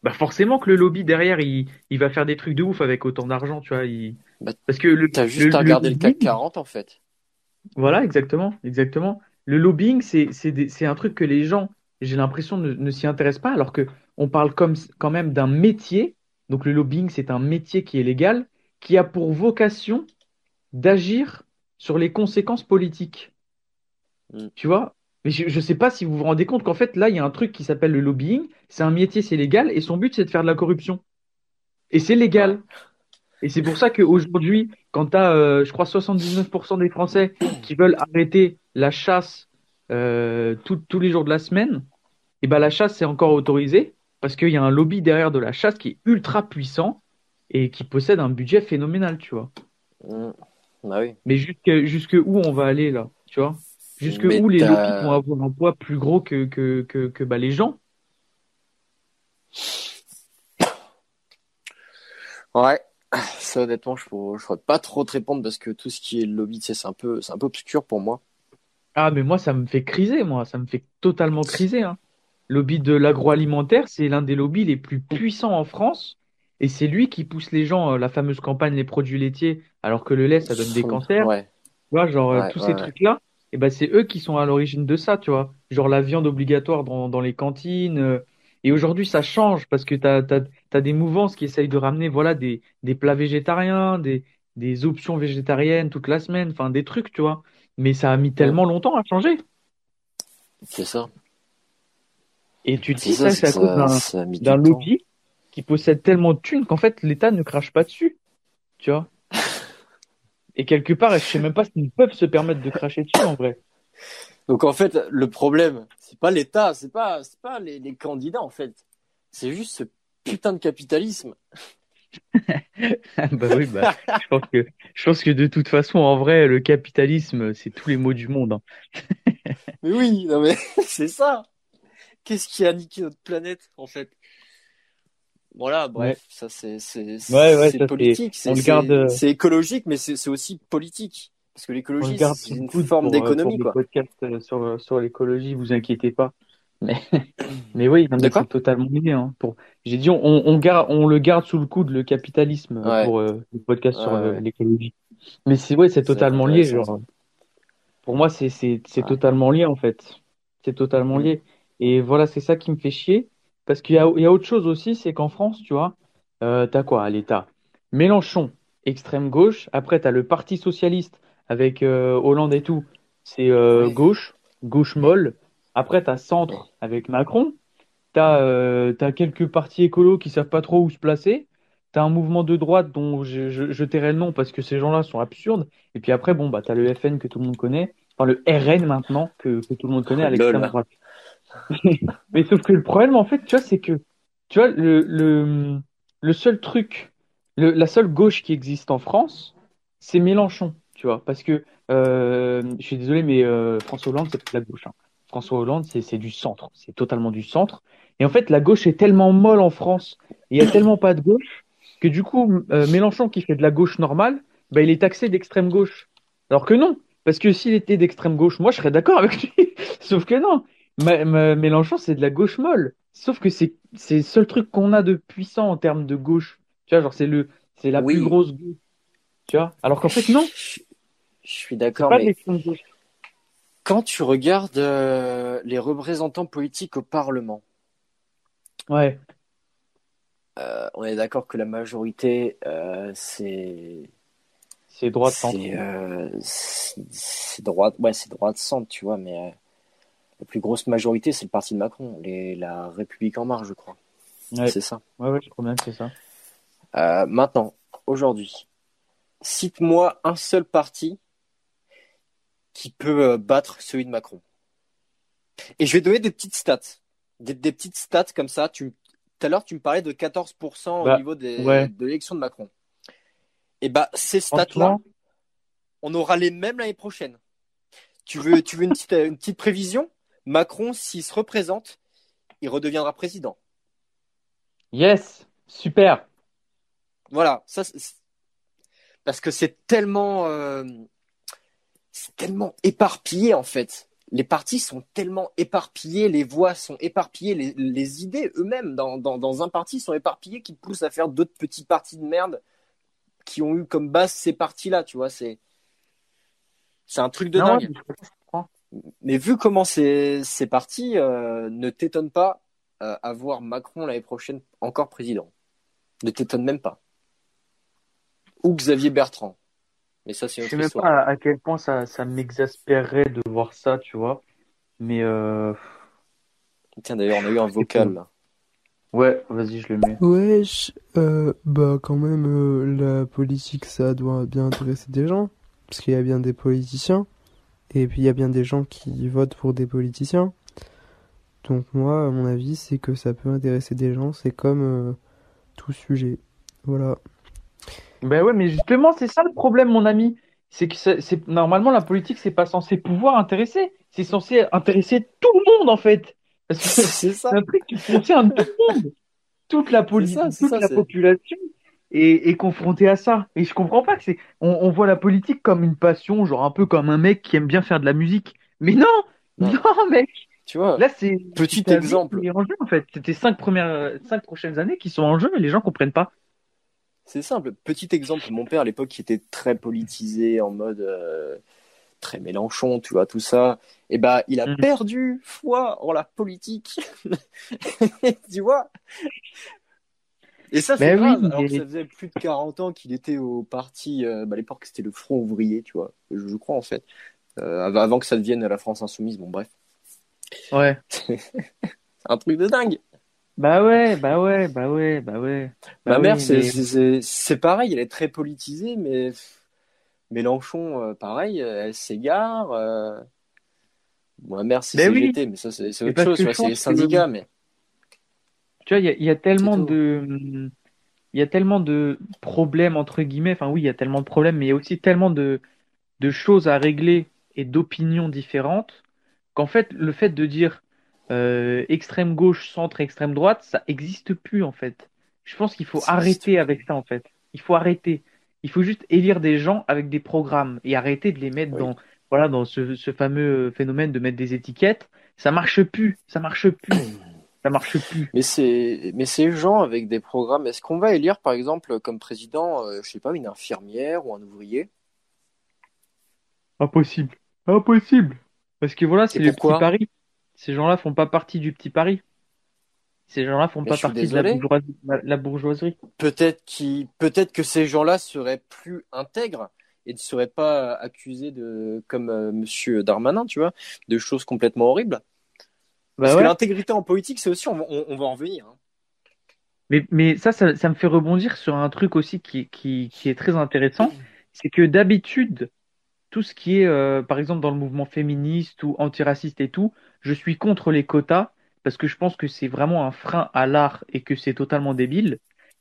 Bah forcément que le lobby derrière, il, il va faire des trucs de ouf avec autant d'argent, tu vois. il-
Bah,
Parce que le,
T'as
le,
juste à regarder le CAC
lobbying,
40, en fait.
voilà, exactement, exactement. Le lobbying, c'est, c'est des- c'est un truc que les gens, j'ai l'impression, ne, ne s'y intéressent pas, alors que on parle comme, quand même d'un métier. Donc le lobbying, c'est un métier qui est légal, qui a pour vocation d'agir sur les conséquences politiques.
Mm.
Tu vois? Mais je ne sais pas si vous vous rendez compte qu'en fait, là, il y a un truc qui s'appelle le lobbying. C'est un métier, c'est légal, et son but, c'est de faire de la corruption. Et c'est légal. Et c'est pour ça qu'aujourd'hui, quand tu as, je crois, 79% des Français qui veulent arrêter la chasse euh, tout- tous les jours de la semaine, et ben la chasse, c'est encore autorisé parce qu'il y a un lobby derrière de la chasse qui est ultra puissant et qui possède un budget phénoménal, tu vois.
Mm. Bah oui.
Mais jusque, jusque où on va aller là, tu vois? Jusque
Mais
où les lobbies vont avoir un poids plus gros que, que, que, que bah, les gens?
Ouais. Ça, honnêtement, je ne pourrais pas trop te répondre parce que tout ce qui est lobby, tu sais, c'est un peu, c'est un peu obscur pour moi.
Ah, mais moi, ça me fait criser, moi. Ça me fait totalement criser, hein. Lobby de l'agroalimentaire, c'est l'un des lobbies les plus puissants en France. Et c'est lui qui pousse les gens, euh, la fameuse campagne Les produits laitiers, alors que le lait, ça donne des cancers.
Ouais.
Tu vois, genre, euh,
Ouais,
tous
ouais,
ces trucs-là, et ben, c'est eux qui sont à l'origine de ça, tu vois. Genre la viande obligatoire dans, dans les cantines. euh, et aujourd'hui, ça change parce que t'as, t'as des mouvances qui essayent de ramener, voilà, des, des plats végétariens, des, des options végétariennes toute la semaine, enfin, des trucs, tu vois. Mais ça a mis tellement longtemps à changer.
C'est ça.
Et tu te dis,
ça,
c'est à cause d'un, lobby qui possède tellement de thunes qu'en fait, l'État ne crache pas dessus, tu vois. Et quelque part, je sais même pas s'ils peuvent se permettre de cracher dessus, en vrai.
Donc en fait, le problème, c'est pas l'État, c'est pas, c'est pas les, les candidats en fait. C'est juste ce putain de capitalisme.
Bah oui, bah, je pense que, je pense que de toute façon, en vrai, le capitalisme, c'est tous les maux du monde. hein.
Mais oui, non mais c'est ça. Qu'est-ce qui a niqué notre planète en fait? Voilà, bref, ça c'est c'est
Ouais, ouais,
c'est
ça, c'est-
politique, c'est
garde, euh,
écologique, mais c'est c'est aussi politique parce que l'écologie c'est une forme
pour, euh, pour
d'économie
le
quoi.
podcast euh, sur, sur l'écologie, vous inquiétez pas. Mais, mais oui, non, mais c'est totalement lié. Hein, pour... J'ai dit, on, on, garde, on le garde sous le coude, le capitalisme, euh,
Ouais.
pour euh, le podcast sur
Ouais,
euh,
ouais.
l'écologie. Mais c'est ouais, c'est totalement lié. Genre, pour moi, c'est c'est totalement lié en fait. C'est totalement
Mm.
lié. Et voilà, c'est ça qui me fait chier. Parce qu'il y a, il y a autre chose aussi, c'est qu'en France, tu vois, euh, t'as quoi à l'État? Mélenchon, extrême gauche. Après, t'as le Parti socialiste avec euh, Hollande et tout. C'est euh, gauche, gauche molle. Après, t'as centre avec Macron. T'as euh, t'as quelques partis écolos qui savent pas trop où se placer. T'as un mouvement de droite dont je, je, je tairai le nom parce que ces gens-là sont absurdes. Et puis après, bon, bah, t'as le FN que tout le monde connaît. Enfin, le RN maintenant que, que tout le monde connaît à l'extrême droite. Mais sauf que le problème, en fait, tu vois, c'est que, tu vois, le, le, le seul truc, le, la seule gauche qui existe en France, c'est Mélenchon, tu vois. Parce que, euh, je suis désolé, mais euh, François Hollande, c'est pas de la gauche. hein. François Hollande, c'est du centre. C'est totalement du centre. Et en fait, la gauche est tellement molle en France, il y a tellement pas de gauche, que du coup, euh, Mélenchon, qui fait de la gauche normale, bah, il est taxé d'extrême gauche. Alors que non. Parce que s'il était d'extrême gauche, moi, je serais d'accord avec lui. Sauf que non. Ma- ma- Mélenchon, c'est de la gauche molle. Sauf que c'est c'est le seul truc qu'on a de puissant en termes de gauche. Tu vois, genre, c'est le, c'est la
Oui.
plus grosse gauche. Tu vois? Alors qu'en fait, non.
Je, je suis
C'est
d'accord,
pas de
mais
l'extrême gauche.
quand tu regardes euh, les représentants politiques au Parlement,
Ouais.
euh, on est d'accord que la majorité, euh, c'est
C'est droite centre.
c'est euh, c'est c'est droite, ouais, c'est droite centre, tu vois, mais euh, la plus grosse majorité, c'est le parti de Macron, les, la République en marche, je crois.
Ouais.
C'est ça.
Ouais, ouais, je crois bien que c'est ça.
Euh, maintenant, aujourd'hui, cite-moi un seul parti qui peut euh, battre celui de Macron. Et je vais donner des petites stats. Des, des petites stats comme ça. Tu, tout à l'heure, tu me parlais de 14%
Bah,
au niveau des,
ouais.
de l'élection de Macron. Et bah, ces stats-là, on aura les mêmes l'année prochaine. Tu veux, tu veux une petite, une petite prévision? Macron, s'il se représente, il redeviendra président.
yes, super.
Voilà, ça, parce que c'est tellement, euh, c'est tellement éparpillé en fait. Les partis sont tellement éparpillés, les voix sont éparpillées, les, les idées eux-mêmes dans, dans, dans un parti sont éparpillées qui poussent à faire d'autres petits partis de merde qui ont eu comme base ces partis-là, tu vois. C'est, c'est un truc de
Non,
dingue.
Mais
vu comment c'est parti, euh, ne t'étonne pas euh, à voir Macron l'année prochaine encore président. Ne t'étonne même pas. Ou Xavier Bertrand. Mais ça, c'est
Je
une
sais
autre
même
histoire.
pas à à quel point ça, ça m'exaspérerait de voir ça, tu vois. Mais euh...
Tiens, d'ailleurs, on a eu un vocal là.
ouais, vas-y, je le mets.
Wesh, euh, bah quand même, euh, la politique, ça doit bien intéresser des gens, parce qu'il y a bien des politiciens, et puis il y a bien des gens qui votent pour des politiciens. Donc moi, à mon avis, c'est que ça peut intéresser des gens, c'est comme euh, tout sujet. Voilà.
Ben ouais, mais justement, c'est ça le problème, mon ami. C'est que c'est normalement la politique, c'est pas censé pouvoir intéresser. C'est censé intéresser tout le monde en fait. Parce que
C'est ça.
c'est un truc qui concerne tout le monde. Toute la politique, toute
ça,
la population est, est confrontée à ça. Et je comprends pas que c'est. On, on voit la politique comme une passion, genre un peu comme un mec qui aime bien faire de la musique. Mais non,
Non.
non, mec.
Tu vois,
Là, c'est
petit exemple.
en jeu en fait. C'était cinq premières, cinq prochaines années qui sont en jeu et les gens comprennent pas.
C'est simple. Petit exemple. Mon père, à l'époque, qui était très politisé, en mode euh, très Mélenchon, tu vois, tout ça. Et bah, il a
Mhm.
perdu foi en la politique. tu vois? Et ça, c'est
oui,
grave. Alors que ça faisait plus de 40 ans qu'il était au parti. euh, bah, à l'époque, c'était le Front ouvrier, tu vois. Je, je crois, en fait. Euh, av- avant que ça devienne la France insoumise. Bon, bref.
Ouais.
C'est un truc de dingue.
Bah ouais, bah ouais, bah ouais, bah ouais. Bah
Ma
oui,
mère, c'est
mais-
pareil, elle est très politisée, mais Mélenchon, euh, pareil, elle s'égare. ma mère, c'est
Ben oui.
CGT, mais ça, c'est autre chose, c'est les mais
Tu vois, il y a, il y a tellement de, il y a tellement de problèmes entre guillemets. Enfin oui, il y a tellement de problèmes, mais il y a aussi tellement de, de choses à régler et d'opinions différentes qu'en fait, le fait de dire euh, extrême gauche, centre, extrême droite, ça existe plus en fait. Je pense qu'il faut arrêter avec ça en fait. Il faut arrêter. Il faut juste élire des gens avec des programmes et arrêter de les mettre
Oui.
dans, voilà, dans ce, ce fameux phénomène de mettre des étiquettes. Ça marche plus. Ça marche plus. Ça marche plus.
mais c'est mais ces gens avec des programmes, est-ce qu'on va élire, par exemple, comme président, euh, je sais pas, une infirmière ou un ouvrier?
Impossible. Impossible. Parce que voilà, c'est le petit pari. Ces gens-là font pas partie du petit pari. Ces gens-là font
Mais
pas partie de la bourgeoisie. la- la bourgeoisie.
Peut-être qui, peut-être que ces gens-là seraient plus intègres et ne seraient pas accusés de, comme euh, Monsieur Darmanin, tu vois, de choses complètement horribles.
Bah
Parce
ouais.
que l'intégrité en politique, c'est aussi, on, on- on va en venir. hein.
Mais, mais ça, ça, ça me fait rebondir sur un truc aussi qui, qui, qui est très intéressant. C'est que d'habitude, tout ce qui est, euh, par exemple, dans le mouvement féministe ou antiraciste et tout, je suis contre les quotas parce que je pense que c'est vraiment un frein à l'art et que c'est totalement débile.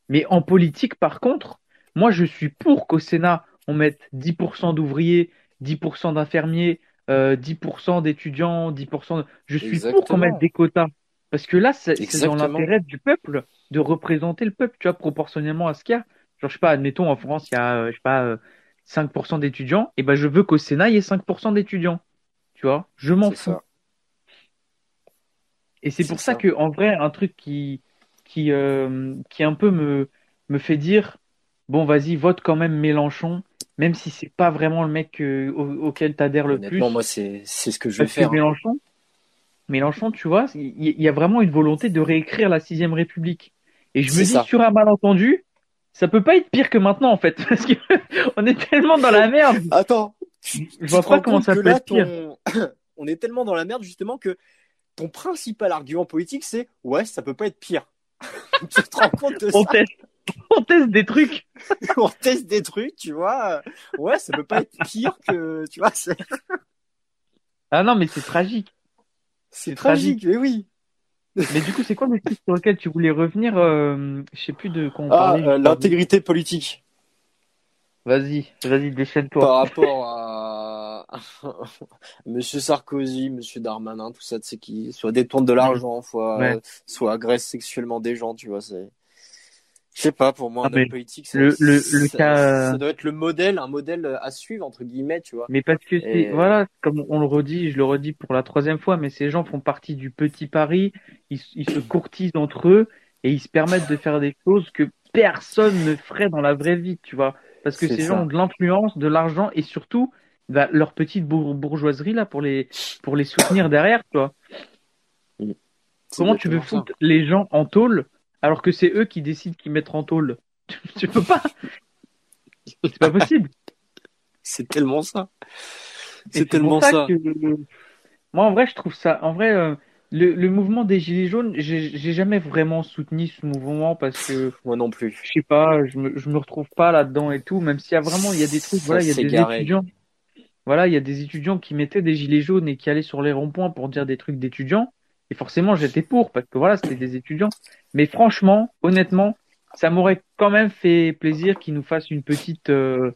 Mais en politique, par contre, moi, je suis pour qu'au Sénat, on mette 10% d'ouvriers, 10% d'infirmiers, euh, 10% d'étudiants, 10%. de- Je suis pour qu'on mette des quotas. Parce que là, c'est dans l'intérêt du peuple de représenter le peuple, tu vois, proportionnellement à ce qu'il y a. Genre, je sais pas, admettons, en France, il y a, euh, je sais pas, euh, 5% d'étudiants, et ben, je veux qu'au Sénat, il y ait 5% d'étudiants. Tu vois, je m'en fous.
ça.
Et c'est
C'est
pour ça
ça.
que, en vrai, un truc qui, qui, euh, qui un peu me, me fait dire, bon, vas-y, vote quand même Mélenchon, même si c'est pas vraiment le mec euh, au- auquel t'adhères le plus.
Moi, c'est ce que je vais
Parce
faire. hein.
Mélenchon, Mélenchon, tu vois, il y, a vraiment une volonté de réécrire la sixième République. Et je me dis,
ça.
sur un malentendu, ça peut pas être pire que maintenant, en fait, parce que on est tellement dans la merde.
Attends,
Je
tu
vois pas comment ça peut
là,
être pire.
ton- on est tellement dans la merde justement que ton principal argument politique, c'est ouais, ça peut pas être pire. tu te rends compte de
On
ça
teste, on teste des trucs.
On teste des trucs, tu vois. Ouais, ça peut pas être pire que, tu vois, c'est
Ah non, mais c'est tragique.
c'est tragique, mais oui.
Mais du coup, c'est quoi le truc sur lequel tu voulais revenir euh, Je sais plus de quoi on
Ah,
parlait.
euh, l'intégrité politique
Vas-y, vas-y, déchaîne-toi.
par rapport à Monsieur Sarkozy, Monsieur Darmanin, tout ça, tu sais qui soit détourne de l'argent, soit
Ouais.
euh, soit agresse sexuellement des gens, tu vois, c'est je sais pas, pour moi,
Ah,
un homme politique,
le- le- le
ça-
cas-
ça doit être le modèle, un modèle à suivre, entre guillemets, tu vois.
Mais parce que c'est,
Et-
voilà, comme on le redit, je le redis pour la troisième fois, mais ces gens font partie du petit Paris, ils, ils se courtisent entre eux et ils se permettent de faire des choses que personne ne ferait dans la vraie vie, tu vois. Parce que ces
ça.
gens ont de l'influence, de l'argent et surtout, bah, leur petite bour- bourgeoisie là pour les, pour les soutenir derrière, tu vois.
C'est
Comment tu veux foutre les gens en tôle alors que c'est eux qui décident qui mettre en tôle Tu peux pas. C'est pas possible.
C'est tellement ça. C'est tellement ça.
que moi en vrai je trouve ça en vrai euh, le, le mouvement des gilets jaunes j'ai jamais vraiment soutenu ce mouvement parce que
Moi non plus.
je sais pas je me je me retrouve pas là-dedans et tout même s'il y a vraiment il y a des trucs
Ça
voilà il y a des
garé.
étudiants voilà il y a des étudiants qui mettaient des gilets jaunes et qui allaient sur les ronds-points pour dire des trucs d'étudiants et forcément j'étais pour parce que voilà c'était des étudiants. Mais franchement honnêtement ça m'aurait quand même fait plaisir qu'ils nous fassent une petite euh,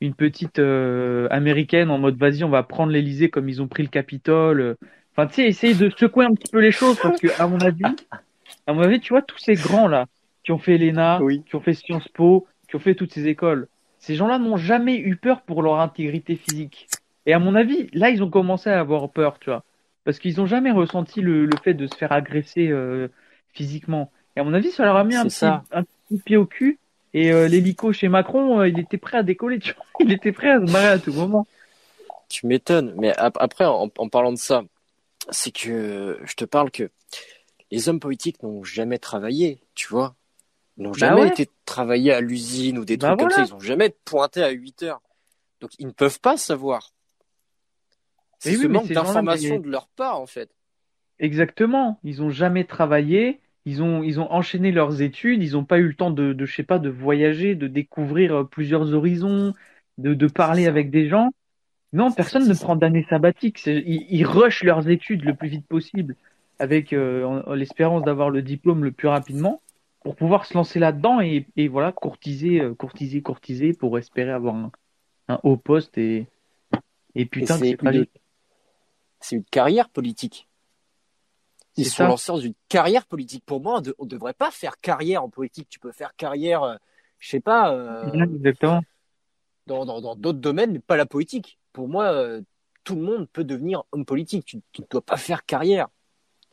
une petite euh, américaine en mode vas-y on va prendre l'Elysée comme ils ont pris le Capitole. Enfin tu sais essayer de secouer un petit peu les choses parce que à mon avis à mon avis tu vois tous ces grands là qui ont fait l'ENA
Oui.
qui ont fait Sciences Po qui ont fait toutes ces écoles ces gens-là n'ont jamais eu peur pour leur intégrité physique. Et à mon avis là ils ont commencé à avoir peur tu vois parce qu'ils ont jamais ressenti le, le fait de se faire agresser euh, physiquement et à mon avis ça leur a mis un petit, un petit pied au cul et euh, l'hélico chez Macron, euh, il était prêt à décoller, tu vois. Il était prêt à se barrer à tout moment.
Tu m'étonnes. Mais ap- après, en, en parlant de ça, c'est que je te parle que les hommes politiques n'ont jamais travaillé, tu vois. Ils n'ont
Bah
jamais
ouais.
été travaillés à l'usine ou des
Bah
trucs comme ça. Ils n'ont jamais pointé à 8 heures. Donc, ils ne peuvent pas savoir. C'est ce
oui,
manque d'information de leur part, en fait.
Exactement. Ils ont jamais travaillé. Ils ont, ils ont enchaîné leurs études. Ils n'ont pas eu le temps de, de, je sais pas, de voyager, de découvrir euh, plusieurs horizons, de, de parler avec des gens. Non, personne ne prend d'année sabbatique. Ils, ils rushent leurs études le plus vite possible avec euh, l'espérance d'avoir le diplôme le plus rapidement pour pouvoir se lancer là-dedans et, et voilà, courtiser, euh, courtiser, courtiser pour espérer avoir un, un haut poste et, et putain
c'est
tragique.
C'est une carrière politique. Ils sont lancés dans une carrière politique. Pour moi, on ne devrait pas faire carrière en politique. Tu peux faire carrière, euh, je sais pas, euh,
Exactement.
dans dans dans d'autres domaines, mais pas la politique. Pour moi, euh, tout le monde peut devenir homme politique. Tu tu ne dois pas faire carrière.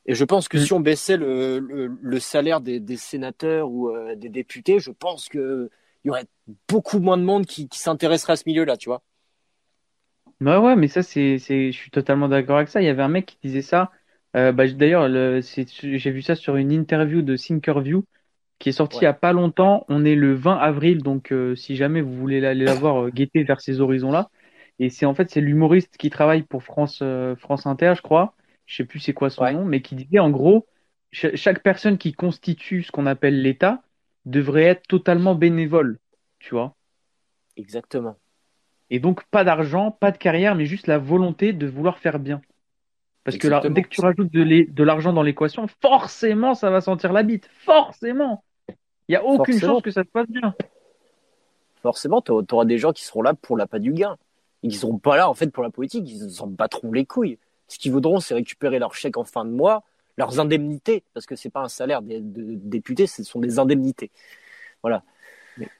Et je pense que
Mm.
si on baissait le, le, le salaire des, des sénateurs ou euh, des députés, je pense que il y aurait beaucoup moins de monde qui, qui s'intéresserait à ce milieu-là, tu vois.
Bah ouais, mais ça, c'est, c'est, je suis totalement d'accord avec ça. Il y avait un mec qui disait ça. Euh, bah, d'ailleurs, le, c'est, j'ai vu ça sur une interview de Thinkerview qui est sortie
Ouais.
il y a pas longtemps. On est le 20 avril, donc euh, si jamais vous voulez aller la voir, euh, guettez vers ces horizons-là. Et c'est en fait c'est l'humoriste qui travaille pour France euh, France Inter, je crois, je sais plus c'est quoi son
Ouais.
nom, mais qui disait en gros, cha- chaque personne qui constitue ce qu'on appelle l'État devrait être totalement bénévole, tu vois.
Exactement.
Et donc pas d'argent, pas de carrière, mais juste la volonté de vouloir faire bien. Parce que là, dès que tu rajoutes de l'argent dans l'équation, forcément ça va sentir la bite, forcément. Il y a aucune
Forcément.
chance que ça se passe bien.
Forcément, tu auras des gens qui seront là pour l'appât du gain. Et qui seront pas là, en fait, pour la politique. Ils s'en battront les couilles. Ce qu'ils voudront, c'est récupérer leur chèque en fin de mois, leurs indemnités. Parce que c'est pas un salaire de, de député, ce sont des indemnités.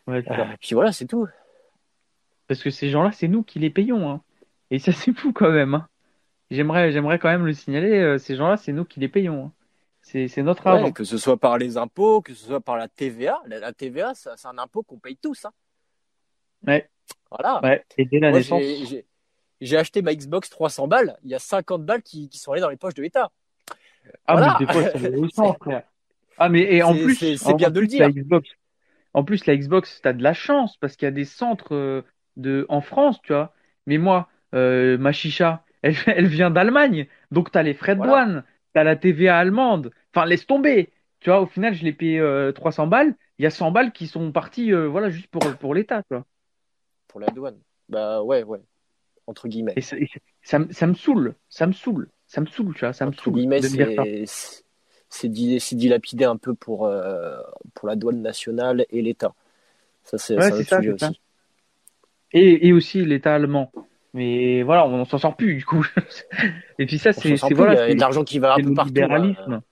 Ouais, c'est ça.
Euh, puis voilà, c'est tout.
Parce que ces gens-là, c'est nous qui les payons. Hein. Et ça, c'est fou quand même. Hein. J'aimerais, j'aimerais quand même le signaler. euh, ces gens-là, c'est nous qui les payons. Hein. C'est, c'est notre
Ouais,
argent.
que ce soit par les impôts, que ce soit par la TVA. La, la TVA, ça- c'est un impôt qu'on paye tous. Hein.
Ouais.
Voilà.
Ouais. Et dès la
Moi,
naissance.
j'ai- j'ai j'ai acheté ma Xbox 300 balles. Il y a 50 balles qui, qui sont allées dans les poches de l'État.
Ah,
Voilà.
mais des fois, c'est réusssant, frère. Ah, mais et en
C'est-
plus,
c'est- c'est
en
bien de le
la
dire.
Xbox, en plus, la Xbox, t'as de la chance parce qu'il y a des centres euh, de, en France, tu vois. Mais moi, euh, ma chicha, elle, elle vient d'Allemagne. Donc, t'as les frais de
Voilà.
douane, t'as la TVA allemande. Enfin, laisse tomber. Tu vois, au final, je l'ai payé euh, 300 balles. Il y a 100 balles qui sont parties, euh, voilà, juste pour, pour l'État, tu vois.
Pour la douane. Bah ouais, ouais. Entre guillemets.
Et ça, et ça, me- ça me saoule, ça me saoule, ça me saoule, tu vois, ça me
Entre
saoule
guillemets, c'est c'est- c'est di- c'est dilapidé un peu pour, euh, pour la douane nationale et l'État. Ça, c'est
Ouais,
un autre
ça,
sujet
c'est ça. Et, et aussi l'État allemand. Mais voilà, on s'en sort plus du coup. Et puis ça, c'est voilà,
il y a
c'est
de l'argent qui va un peu
le
partout.
libéralisme,
hein.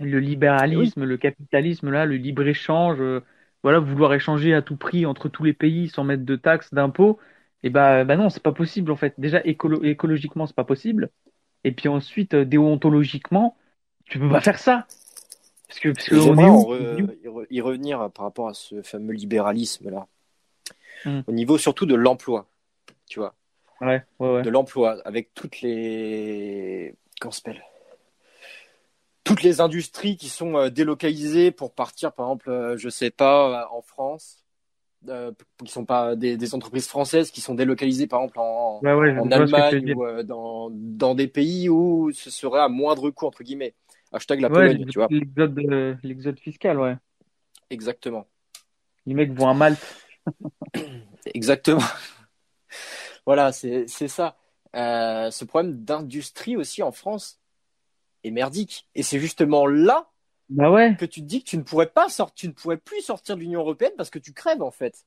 le libéralisme, le capitalisme là, le libre échange. euh, voilà, vouloir échanger à tout prix entre tous les pays sans mettre de taxes, d'impôts. Et bah, bah non, c'est pas possible en fait. Déjà écolo écologiquement, c'est pas possible. Et puis ensuite, euh, déontologiquement, tu peux pas faire ça. Parce que parce que on est
en
où?
re- y re- y revenir par rapport à ce fameux libéralisme-là.
Hmm.
Au niveau surtout de l'emploi, tu vois.
Ouais, ouais, ouais.
de l'emploi avec toutes les comment s'appelle? Toutes les industries qui sont euh, délocalisées pour partir par exemple euh, je sais pas euh, en France euh, qui sont pas des, des entreprises françaises qui sont délocalisées par exemple en,
Ouais,
en Allemagne ou euh, dans, dans des pays où ce serait à moindre coût entre guillemets hashtag la
Ouais,
Pologne tu vois
l'exode euh, l'exode fiscal, ouais.
exactement
Les mecs vont à Malte.
Exactement. voilà, c'est ça. Euh, ce problème d'industrie aussi en France est merdique. Et c'est justement là
Bah ouais.
que tu te dis que tu ne pourrais pas sortir, tu ne pourrais plus sortir de l'Union européenne parce que tu crèves en fait.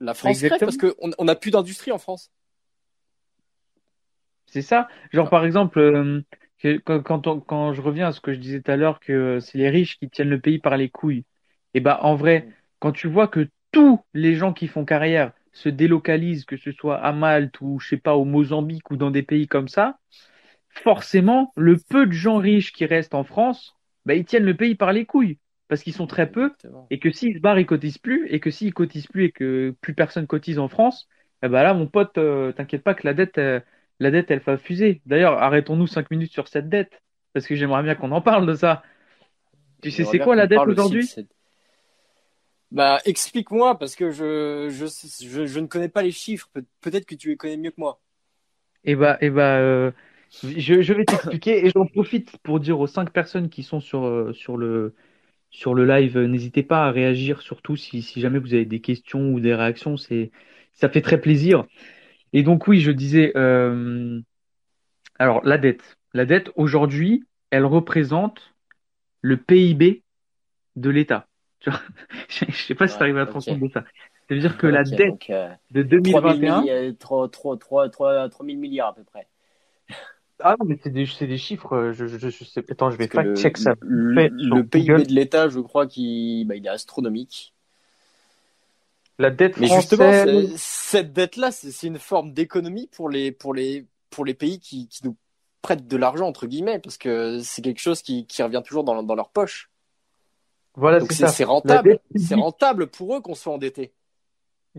La France crève parce qu'on on n'a plus d'industrie en France.
C'est ça. Genre,
Ah.
par exemple, euh, quand, quand, on- quand je reviens à ce que je disais tout à l'heure, que c'est les riches qui tiennent le pays par les couilles. Et bah, en vrai, quand tu vois que tous les gens qui font carrière se délocalisent, que ce soit à Malte ou, je sais pas, au Mozambique ou dans des pays comme ça, forcément, le peu de gens riches qui restent en France, bah, ils tiennent le pays par les couilles. Parce qu'ils sont très peu
Exactement.
et que s'ils se barrent, ils cotisent plus, et que s'ils cotisent plus et que plus personne cotise en France, eh ben là, mon pote, euh, t'inquiète pas que la dette, euh, la dette, elle va fuser. D'ailleurs, arrêtons-nous cinq minutes sur cette dette, parce que j'aimerais bien qu'on en parle de ça. Tu sais, c'est quoi la dette aujourd'hui?
cette- Bah, explique-moi parce que je, ne connais pas les chiffres. Pe- Peut-être que tu les connais mieux que moi.
Eh ben, eh ben, euh, je, vais t'expliquer et j'en profite pour dire aux cinq personnes qui sont sur, euh, le, sur le live, euh, n'hésitez pas à réagir, surtout si, jamais vous avez des questions ou des réactions, c'est, ça fait très plaisir. Et donc oui, je disais, alors la dette, la dette aujourd'hui, elle représente le PIB de l'État. Tu vois je sais pas si
Ouais,
tu arrives à te
ok.
rendre compte de ça. C'est-à-dire que la dette
donc, euh,
de
3 000
2021,
milli- euh, 3 3 3 3 3 000 milliards à peu près.
ah non mais c'est des, chiffres, euh, je, je, je sais, attends, je vais fact check ça.
le, le, PIB
Google.
de l'État, je crois qu'il bah, il est astronomique.
La dette
Mais justement,
française,
cette dette-là, c'est c'est une forme d'économie pour les, pour, les, pour les pays qui, qui nous prêtent de l'argent, entre guillemets, parce que c'est quelque chose qui, qui revient toujours dans, dans leur poche.
Voilà,
Donc
c'est
c'est
ça.
c'est rentable. C'est rentable pour eux qu'on soit endetté.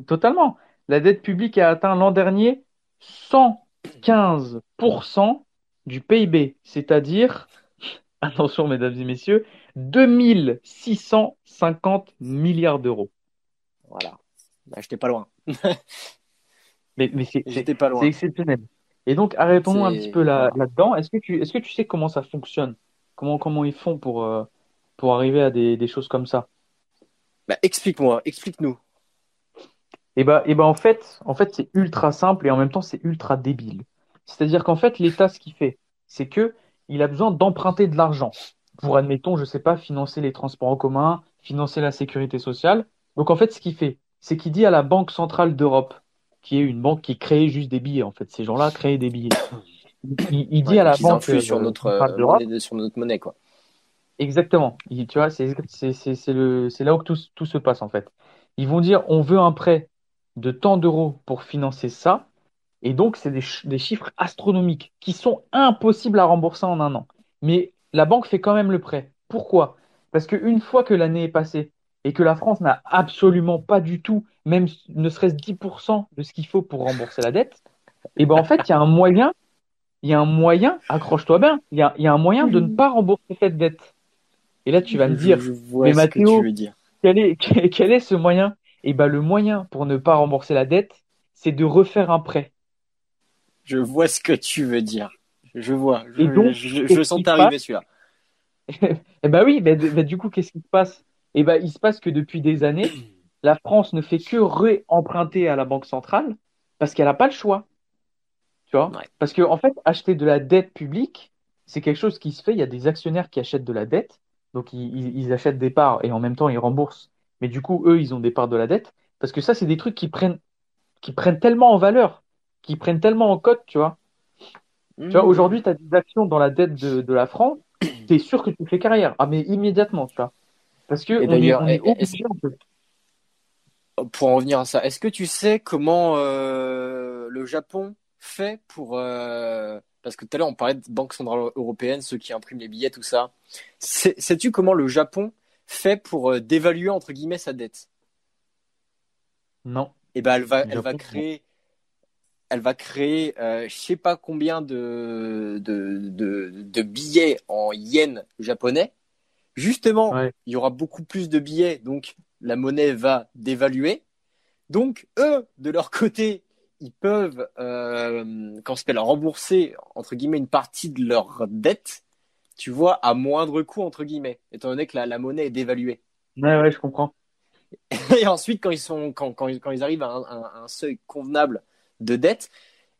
totalement. La dette publique a atteint l'an dernier 115% du PIB, c'est-à-dire, attention mesdames et messieurs, 2650 milliards d'euros.
Voilà. Bah, j'étais pas loin.
Mais, mais c'est c'est-
J'étais pas
c'est
loin.
exceptionnel. Et donc, arrêtons-nous un
C'est
petit peu là, là-dedans. Est-ce que tu, est-ce que tu sais comment ça fonctionne? Comment, comment ils font pour, euh, pour arriver à des, des choses comme ça?
Bah, explique-moi, explique-nous.
Et bah, et bah en fait, en fait, c'est ultra simple et en même temps, c'est ultra débile. C'est-à-dire qu'en fait, l'État, ce qu'il fait, c'est que il a besoin d'emprunter de l'argent pour, admettons, je sais pas, financer les transports en commun, financer la sécurité sociale. Donc, en fait, ce qu'il fait, c'est qu'il dit à la Banque centrale d'Europe, qui est une banque qui crée juste des billets, en fait, ces gens-là créent des billets. Il, il dit
Ouais,
à la Banque
sur
euh,
notre
centrale
euh, sur notre monnaie, quoi.
Exactement. Tu vois, c'est le là où tout tout se passe en fait. Ils vont dire on veut un prêt de tant d'euros pour financer ça et donc c'est des des chiffres astronomiques qui sont impossibles à rembourser en un an. Mais la banque fait quand même le prêt. Pourquoi? Parce que une fois que l'année est passée et que la France n'a absolument pas du tout, même ne serait-ce 10% de ce qu'il faut pour rembourser la dette, et ben en fait il y a un moyen, il y a un moyen, accroche-toi bien, il y a il y a un moyen de ne pas rembourser cette dette. Et là, tu vas me
Je,
dire,
je vois
mais
ce que tu
Mathéo,
veux dire.
quel est, quel est ce moyen? Eh ben, le moyen pour ne pas rembourser la dette, c'est de refaire un prêt.
Je vois ce que tu veux dire. Je vois. Je,
Et donc,
je, je
qu'est-ce
sens t'arriver celui-là.
Eh ben oui, mais, mais du coup, qu'est-ce qui se passe? Eh ben, il se passe que depuis des années, la France ne fait que réemprunter à la Banque centrale parce qu'elle n'a pas le choix. Tu vois?
Ouais.
Parce que, en fait, acheter de la dette publique, c'est quelque chose qui se fait. Il y a des actionnaires qui achètent de la dette. Donc, ils, achètent des parts et en même temps, ils remboursent. Mais du coup, eux, ils ont des parts de la dette. Parce que ça, c'est des trucs qui prennent, qui prennent tellement en valeur, qui prennent tellement en cote, tu vois. Tu vois,
Mmh.
aujourd'hui, tu as des actions dans la dette de, de la France, t'es sûr que tu fais carrière. Ah, mais immédiatement, tu vois. Parce que
Et d'ailleurs,
en fait.
pour en revenir à ça, est-ce que tu sais comment euh, le Japon fait pour... euh, parce que tout à l'heure, on parlait de Banque Centrale Européenne, ceux qui impriment les billets, tout ça. Sais- Sais-tu comment le Japon fait pour euh, dévaluer, entre guillemets, sa dette?
Non.
Eh ben, elle va, elle créer, elle va créer, euh, je sais pas combien de, de, de, de billets en yens japonais. Justement,
Ouais.
il y aura beaucoup plus de billets, donc la monnaie va dévaluer. Donc, eux, de leur côté, ils peuvent, euh, quand s'appelle rembourser, entre guillemets, une partie de leur dette, tu vois, à moindre coût, entre guillemets, étant donné que la, la monnaie est dévaluée.
Ouais, ouais, je comprends.
Et ensuite, quand ils sont, quand, quand, quand ils arrivent à un, seuil convenable de dette,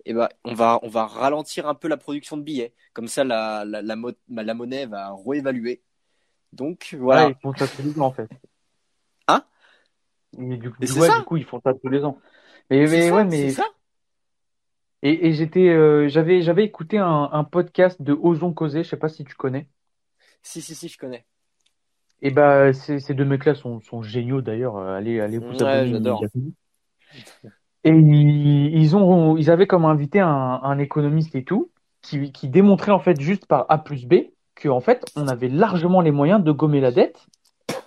eh ben, on va, on va ralentir un peu la production de billets. Comme ça, la, la, la, mo- la monnaie va réévaluer. Donc, voilà.
Ouais, ils font ça tous les ans, en fait.
Hein?
Et du coup,
Mais c'est
ouais, du coup, ils font ça tous les ans. Mais,
C'est
mais
ça,
ouais, mais
ça.
et, et j'étais, euh, j'avais, j'avais écouté un, un podcast de Ozon Causé, je sais pas si tu connais.
Si, si, si, je connais.
Et bah, ces, ces deux mecs-là sont, sont géniaux d'ailleurs. Allez, allez vous
Ouais,
abonner
j'adore.
Et ils, ils ont, ils avaient comme invité un, un économiste et tout, qui, qui démontrait en fait juste par A plus B que en fait on avait largement les moyens de gommer la dette,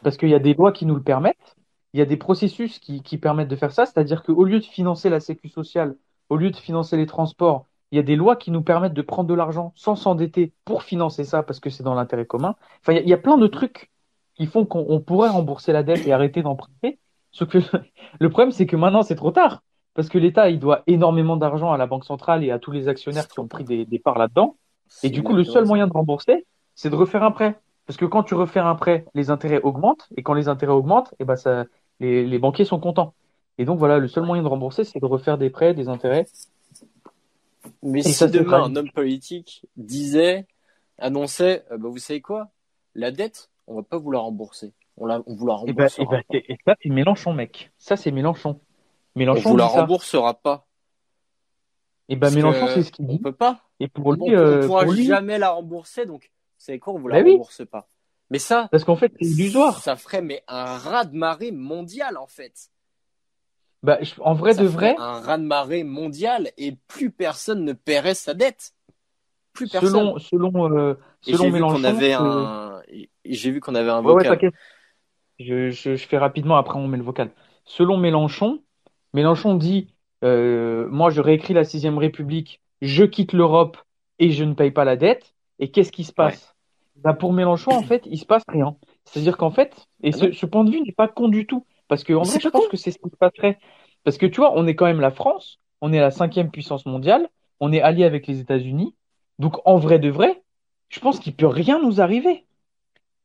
parce qu'il y a des lois qui nous le permettent, il y a des processus qui, qui permettent de faire ça, c'est-à-dire qu'au lieu de financer la sécu sociale, au lieu de financer les transports, il y a des lois qui nous permettent de prendre de l'argent sans s'endetter pour financer ça, parce que c'est dans l'intérêt commun. Enfin, il y a, il y a plein de trucs qui font qu'on on pourrait rembourser la dette et arrêter d'emprunter. Ce que le problème, c'est que maintenant, c'est trop tard. Parce que l'État, il doit énormément d'argent à la Banque centrale et à tous les actionnaires qui ont pris des, des parts là-dedans. Et du coup, le seul moyen de rembourser, c'est de refaire un prêt. Parce que quand tu refais un prêt, les intérêts augmentent. Et quand les intérêts augmentent, et ben ça, les, les banquiers sont contents. Et donc voilà, le seul moyen de rembourser, c'est de refaire des prêts, des intérêts.
Mais
Et
si
ça, c'est
demain un homme politique disait, annonçait, euh, bah, vous savez quoi? La dette, on va pas vous la rembourser. On la, on vous la
Et ben, et
remboursera
ben,
pas.
et, et ça, c'est Mélenchon, mec. Ça, c'est Mélenchon.
On
Mélenchon
vous la
ça.
remboursera pas.
Et ben, Mélenchon, c'est ce qu'il
on
dit.
peut pas.
Et pour
On,
lui,
on,
euh,
pourra
pour lui,
jamais la rembourser, donc, vous savez quoi? On vous la
ben oui.
rembourse pas. Mais ça,
Parce qu'en fait, c'est illusoire.
ça ferait, mais un raz-de-marée mondial, en fait.
Bah, je- en vrai
Ça
de vrai,
un raz-de-marée mondial et plus personne ne paierait sa dette. Plus personne.
selon, selon, euh, selon
j'ai vu qu'on
Mélenchon,
avait un, et j'ai vu qu'on avait un
Ouais, ouais,
vocal.
Je, je, je fais rapidement, après on met le vocal. Selon Mélenchon, Mélenchon dit, euh, moi je réécris la sixième République, je quitte l'Europe et je ne paye pas la dette. Et qu'est-ce qui se passe? Bah, pour Mélenchon, en fait, il se passe rien. C'est-à-dire qu'en fait, et
Ah
ce, point de vue n'est pas con du tout. Parce que, en vrai, je
pas
pense
con.
que c'est ce qui se passerait. Parce que tu vois, on est quand même la France, on est la cinquième puissance mondiale. on est allié avec les États-Unis. Donc, en vrai de vrai, je pense qu'il peut rien nous arriver.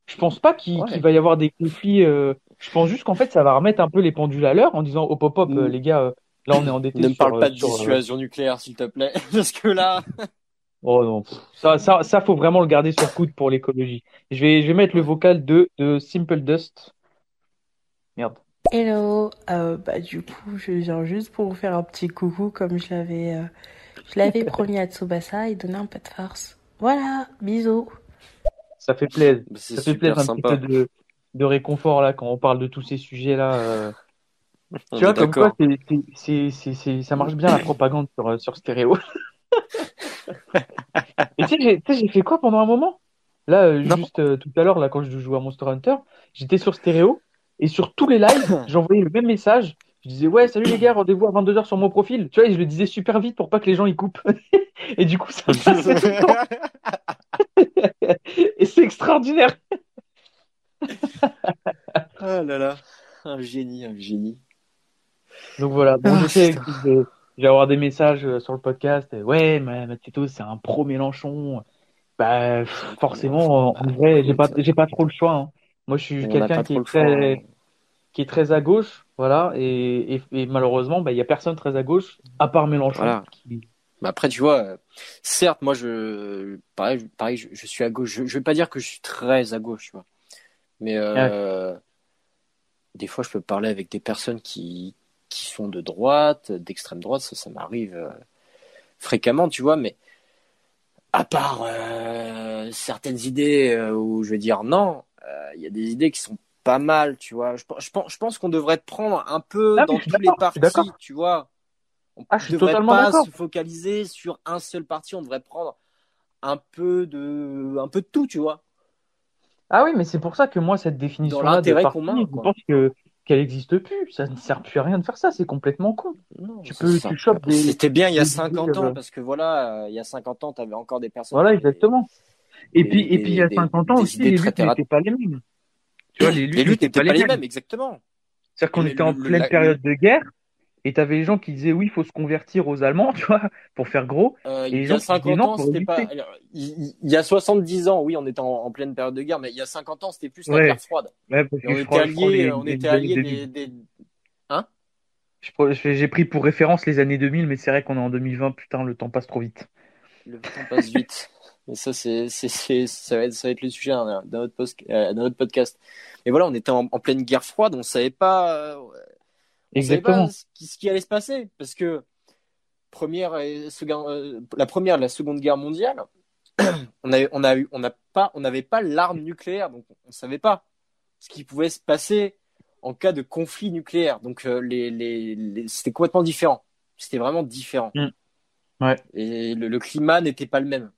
Je pense pas qu'il
Ouais.
va y avoir des conflits. euh, Je pense juste qu'en fait, ça va remettre un peu les pendules à l'heure en disant, oh pop pop,
Mm.
les gars, euh, là on est endetté
Ne me parle pas
euh,
de
euh,
dissuasion nucléaire, s'il te plaît. Parce que là.
Oh non, ça, ça, ça faut vraiment le garder sur coude pour l'écologie. Je vais, je vais mettre le vocal de, de Simple Dust. Merde.
Hello, euh, bah du coup je viens juste pour vous faire un petit coucou comme je l'avais euh, je l'avais promis à Tsubasa et donner un peu de force. Voilà, bisous.
Ça fait plaisir. Ça fait plaisir un
sympa.
petit peu de, de réconfort là quand on parle de tous ces sujets-là. euh.
On
Tu vois,
est
comme quoi,
d'accord.
c'est, c'est, c'est, c'est, c'est- ça marche bien la propagande sur, euh, sur stéréo. Et tu sais, j'ai, fait quoi pendant un moment? Là, euh, juste euh, tout à l'heure, là, quand je jouais à Monster Hunter, j'étais sur stéréo et sur tous les lives, j'envoyais le même message. Je disais, ouais, salut les gars, rendez-vous à 22h sur mon profil. Tu vois, et je le disais super vite pour pas que les gens y coupent. Et du coup, ça passait tout le temps. Et c'est extraordinaire.
Ah là là. Un génie, un génie.
Donc voilà, bon,
Ah,
je sais que je vais, avoir des messages euh, sur le podcast. euh, Ouais, mais Matito, c'est un pro Mélenchon. Bah, pff, forcément, en vrai, j'ai pas, j'ai pas trop le choix. hein. Moi, je suis quelqu'un qui est
choix.
très,
hein.
qui est très à gauche, voilà, et, et, et malheureusement, bah, il y a personne très à gauche, à part Mélenchon.
Voilà.
qui-
Mais après, tu vois, certes, moi, je, pareil, je- pareil, je, je suis à gauche. Je, je vais pas dire que je suis très à gauche, tu vois. Mais euh, des fois, je peux parler avec des personnes qui, qui sont de droite, d'extrême droite. Ça, ça m'arrive euh, fréquemment, tu vois. Mais à part euh, certaines idées euh, où je vais dire non, euh, il y a des idées qui sont pas mal, tu vois. Je, pense- je pense, je pense qu'on devrait prendre un peu
Ah,
dans tous les partis, tu vois. On
Ah, je
devrait
totalement
pas se focaliser sur un seul parti. On devrait prendre un peu de, un peu de tout, tu vois.
Ah oui, mais c'est pour ça que moi, cette définition-là de
l'intérêt
parti, je pense que qu'elle existe plus. Ça ne sert plus à rien de faire ça. C'est complètement con.
Non,
Tu peux, tu chopes des,
C'était bien il y a
des
50
idées,
ans
euh,
parce que voilà, euh, il y a 50 ans, tu avais encore des personnes.
Voilà, exactement. Et
des-
puis, et puis, il y a
des-
50 ans
des
aussi, les luttes n'étaient pas les mêmes. Tu vois, les luttes n'étaient pas
pas
les mêmes.
exactement.
C'est-à-dire qu'on était en
le-
pleine période de guerre, et t'avais les gens qui disaient oui, il faut se convertir aux Allemands, tu vois, pour faire gros.
Euh,
Et
il y a
qui disaient
50
non,
ans, c'était pas. alors, Il y a 70 ans, oui, on était en, en pleine période de guerre, mais il y a 50 ans, c'était plus la
Ouais.
guerre froide.
Ouais, parce que
on était alliés,
les,
on était alliés
2000.
des,
fais- J'ai pris pour référence les années 2000, mais c'est vrai qu'on est en 2020, putain, le temps passe trop vite.
Le temps passe vite. Mais ça, c'est, ça, va être, ça va être le sujet hein, d'un autre, post- euh, autre podcast. Mais voilà, on était en, en pleine guerre froide, on savait pas, savait pas
Exactement.
ce qui, allait se passer. Parce que première et seconde, euh, la première la seconde guerre mondiale, on avait, on a eu, on n'a pas, on n'avait pas l'arme nucléaire, donc on savait pas ce qui pouvait se passer en cas de conflit nucléaire. Donc euh, les, les, les- c'était complètement différent. C'était vraiment différent.
Mm. Ouais.
Et le, le climat n'était pas le même.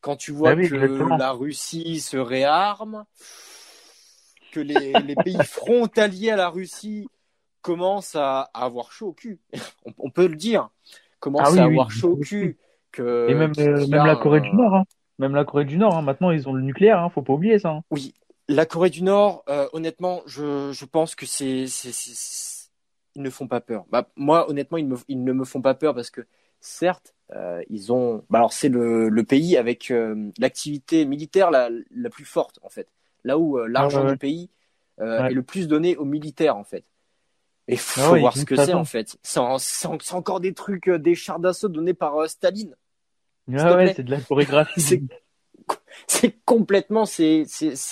Quand tu vois
Ah oui,
que
exactement.
la Russie se réarme, que les, les pays frontaliers à la Russie commencent à, à avoir chaud au cul, on, on peut le dire, commencent
Ah oui,
à
oui,
avoir
oui,
chaud au cul. Que,
Et même, euh,
y
même la Corée
un-
du Nord, hein. Même la Corée du Nord, hein. Maintenant, ils ont le nucléaire, hein. Faut pas oublier ça. hein.
Oui, la Corée du Nord, euh, honnêtement, je, je pense que c'est, ils ne font pas peur. Bah, moi, honnêtement, ils, me, ils ne me font pas peur parce que, certes, euh, ils ont. Bah, alors, c'est le, le pays avec euh, l'activité militaire la, la plus forte, en fait. Là où l'argent
Ouais, ouais,
du pays
Ouais.
est le plus donné aux militaires, en fait. Et faut
Ah ouais,
voir ce que c'est, en fait. C'est, en- c'est en- c'est encore des trucs, euh, des chars d'assaut donnés par euh, Staline. Te
ouais, c'est de la chorégraphie.
C'est- complètement, c'est,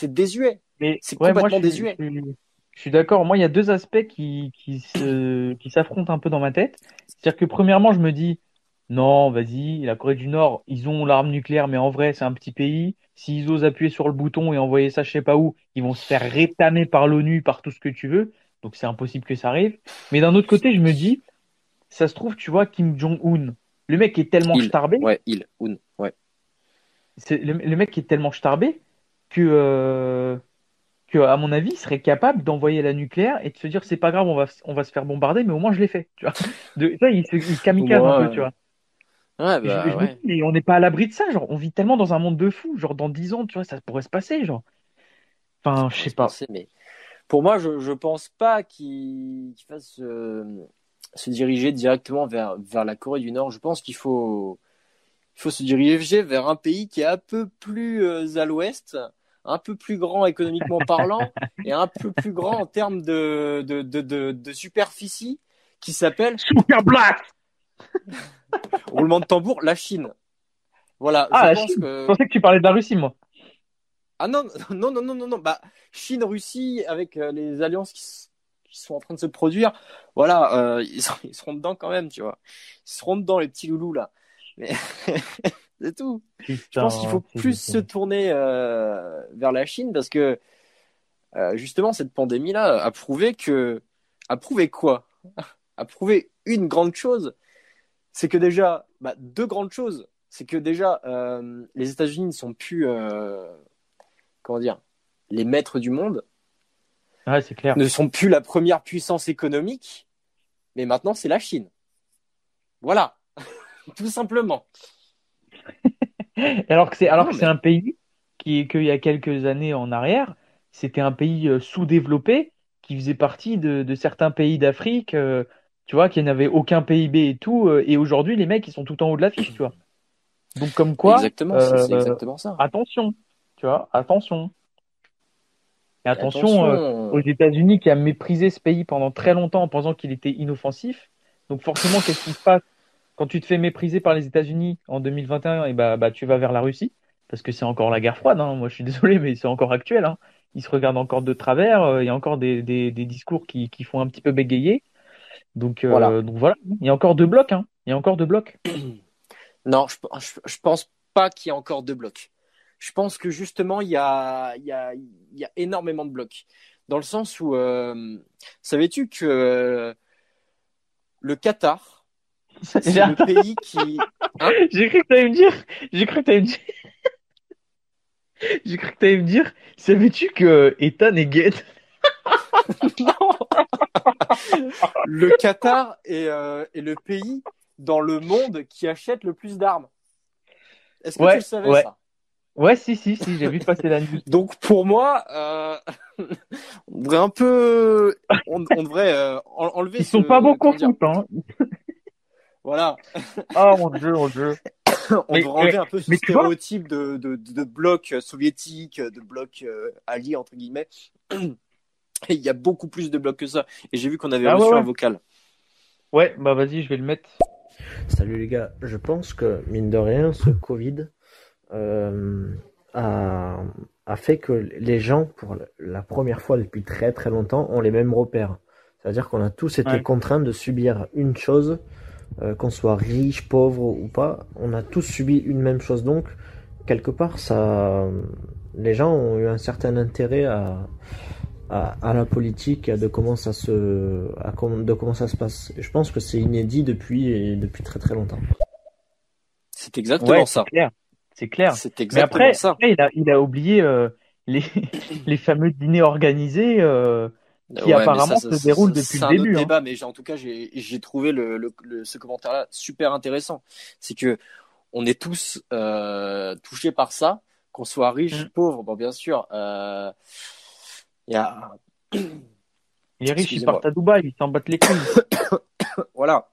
désuet. C'est
ouais, moi,
complètement
je suis,
désuet.
je suis- je suis d'accord. Moi, il y a deux aspects qui, qui se, qui s'affrontent un peu dans ma tête. C'est-à-dire que premièrement, je me dis, non, vas-y, la Corée du Nord, ils ont l'arme nucléaire, mais en vrai, c'est un petit pays. S'ils osent appuyer sur le bouton et envoyer ça je sais pas où, ils vont se faire rétamer par l'ONU, par tout ce que tu veux. Donc c'est impossible que ça arrive. Mais d'un autre côté, je me dis, ça se trouve, tu vois, Kim Jong-un, le mec est tellement
Il.
starbé,
Ouais, il, un, ouais.
c'est le, le mec qui est tellement starbé que, euh, que, à mon avis, il serait capable d'envoyer la nucléaire et de se dire c'est pas grave, on va, on va se faire bombarder, mais au moins je l'ai fait. Tu vois, de, il, se, il kamikaze un peu, tu vois.
Ouais,
je,
bah,
je me
ouais.
dis, mais on n'est pas à l'abri de ça, genre, on vit tellement dans un monde de fous, genre dans 10 ans, tu vois, ça pourrait se passer, genre. Enfin, je sais pas.
mais pour moi, je, je pense pas qu'il qu'il fasse. euh, se diriger directement vers, vers la Corée du Nord. Je pense qu'il faut, il faut se diriger vers un pays qui est un peu plus euh, à l'ouest, un peu plus grand économiquement parlant et un peu plus grand en termes de, de, de, de, de superficie qui s'appelle
Super Black
roulement de tambour, la Chine. Voilà.
Ah,
je
la
pense
Chine.
que-
Je pensais que tu parlais de la Russie, moi.
Ah non, non, non, non, non, non. Bah, Chine-Russie, avec euh, les alliances qui, sont en train de se produire, voilà, euh, ils, seront dedans quand même, tu vois. Ils seront dedans, les petits loulous, là. Mais c'est tout. Je pense qu'il faut plus se tourner euh, vers la Chine parce que, justement, cette pandémie-là a prouvé que. A prouvé quoi? A prouvé une grande chose. C'est que déjà, bah, deux grandes choses. C'est que déjà, les États-Unis ne sont plus. Comment dire Les maîtres du monde,
Ouais, c'est clair.
ne sont plus la première puissance économique, mais maintenant c'est la Chine. Voilà. Tout simplement.
Alors que c'est alors
Non,
que
mais-
c'est un pays qui qu'il y a quelques années en arrière, c'était un pays euh, sous-développé qui faisait partie de, de certains pays d'Afrique, euh, tu vois, qui n'avaient aucun PIB et tout. euh, et aujourd'hui, les mecs, ils sont tout en haut de l'affiche, tu vois. Donc comme quoi,
exactement, c'est- c'est exactement ça.
attention, tu vois, attention. Et attention, euh, aux États-Unis qui a méprisé ce pays pendant très longtemps en pensant qu'il était inoffensif. Donc forcément, qu'est-ce qui se passe quand tu te fais mépriser par les États-Unis en 2021 Et bah, bah tu vas vers la Russie parce que c'est encore la guerre froide. Hein. Moi, je suis désolé, mais c'est encore actuel. Hein. Ils se regardent encore de travers. euh, Il y a encore des, des, des discours qui, qui font un petit peu bégayer. Donc euh,
Voilà.
donc voilà. Il y a encore deux blocs. Hein. Il y a encore deux blocs.
Non, je, je, je pense pas qu'il y ait encore de blocs. Je pense que justement, il y a, il y a, il y a énormément de blocs. Dans le sens où, euh, savais-tu que euh, le Qatar, c'est le pays qui...
j'ai cru que tu allais me dire. J'ai cru que tu allais me dire. J'ai cru que tu allais me dire. Savais-tu que Ethan est gay?
Le Qatar est, euh, est le pays dans le monde qui achète le plus d'armes. Est-ce que
Ouais,
tu le savais
ouais.
ça?
Ouais, si, si, si, j'ai vu passer la news.
Donc pour moi, euh, on devrait un peu, on, on devrait euh, en- enlever.
Ils sont
ce-
pas bons foot, hein.
Voilà,
Oh mon dieu, mon dieu.
on
Mais-
devrait enlever un peu ce stéréotype de, de, de, de bloc soviétique, de bloc euh, allié entre guillemets. Et il y a beaucoup plus de blocs que ça. Et j'ai vu qu'on avait
Ah ouais,
reçu
ouais.
un vocal.
Ouais, bah vas-y, je vais le mettre.
Salut les gars, je pense que mine de rien, ce Covid euh, a, a fait que les gens, pour la première fois depuis très très longtemps, ont les mêmes repères. C'est-à-dire qu'on a tous été
Ouais.
contraints de subir une chose, euh, qu'on soit riche, pauvre ou pas, on a tous subi une même chose. Donc, quelque part, ça, les gens ont eu un certain intérêt à, à, à la politique, à de comment ça se, à com- de comment ça se passe. Et je pense que c'est inédit depuis, depuis très très longtemps.
C'est exactement
Ouais,
ça.
clair. C'est clair.
C'est
Mais
exactement
après,
ça.
après, il a, il a oublié euh, les, les fameux dîners organisés euh, qui
Ouais, mais
apparemment
ça, ça,
se déroulent
ça,
depuis
c'est
le
un autre
début. hein.
débat, mais j'ai- en tout cas, j'ai j'ai trouvé le, le, le- ce commentaire-là super intéressant. C'est que on est tous euh, touchés par ça, qu'on soit riche,
Mm.
pauvre. Bon, bien sûr, euh, il y a
Les riches, ils
Excusez-moi.
partent à Dubaï, ils s'en les couilles.
voilà,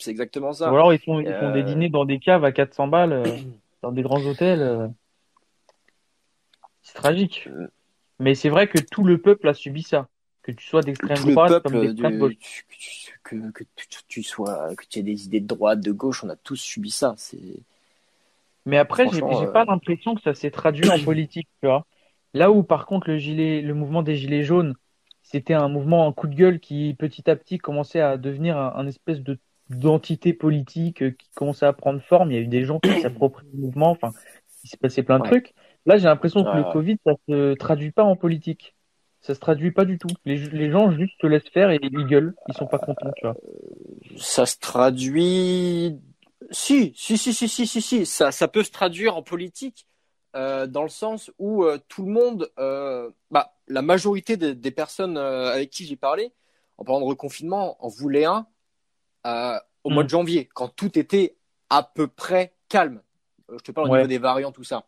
c'est exactement ça.
Ou alors ils font, ils font
Euh,
des dîners dans des caves à 400 balles, euh, dans des grands hôtels. euh. C'est tragique. Mais c'est vrai que tout le peuple a subi ça. Que tu sois d'extrême droite comme d'extrême gauche.
que, tu- que, que tu, tu sois, que tu aies des idées de droite, de gauche, on a tous subi ça.
Mais après, j'ai
euh,
pas l'impression que ça s'est traduit en politique, tu vois. Là où, par contre, le gilet, le mouvement des gilets jaunes, c'était un mouvement en coup de gueule qui, petit à petit, commençait à devenir un, un espèce de d'entité politique euh, qui commençait à prendre forme. Il y a eu des gens qui s'approprient le mouvement. Enfin, il s'est passé plein de
Ouais.
trucs. Là, j'ai l'impression que
Ouais,
le
ouais.
Covid, ça se traduit pas en politique. Ça se traduit pas du tout. Les, les gens juste se laissent faire et ils gueulent. Ils sont pas contents, tu vois.
ça se traduit. Si, si, si, si, si, si, si. Ça, ça peut se traduire en politique euh, dans le sens où euh, tout le monde, euh, bah, la majorité des, des personnes euh, avec qui j'ai parlé, en parlant de reconfinement, en voulaient un euh, au mois de janvier, quand tout était à peu près calme. Euh, Je te parle au
Ouais.
niveau des variants, tout ça.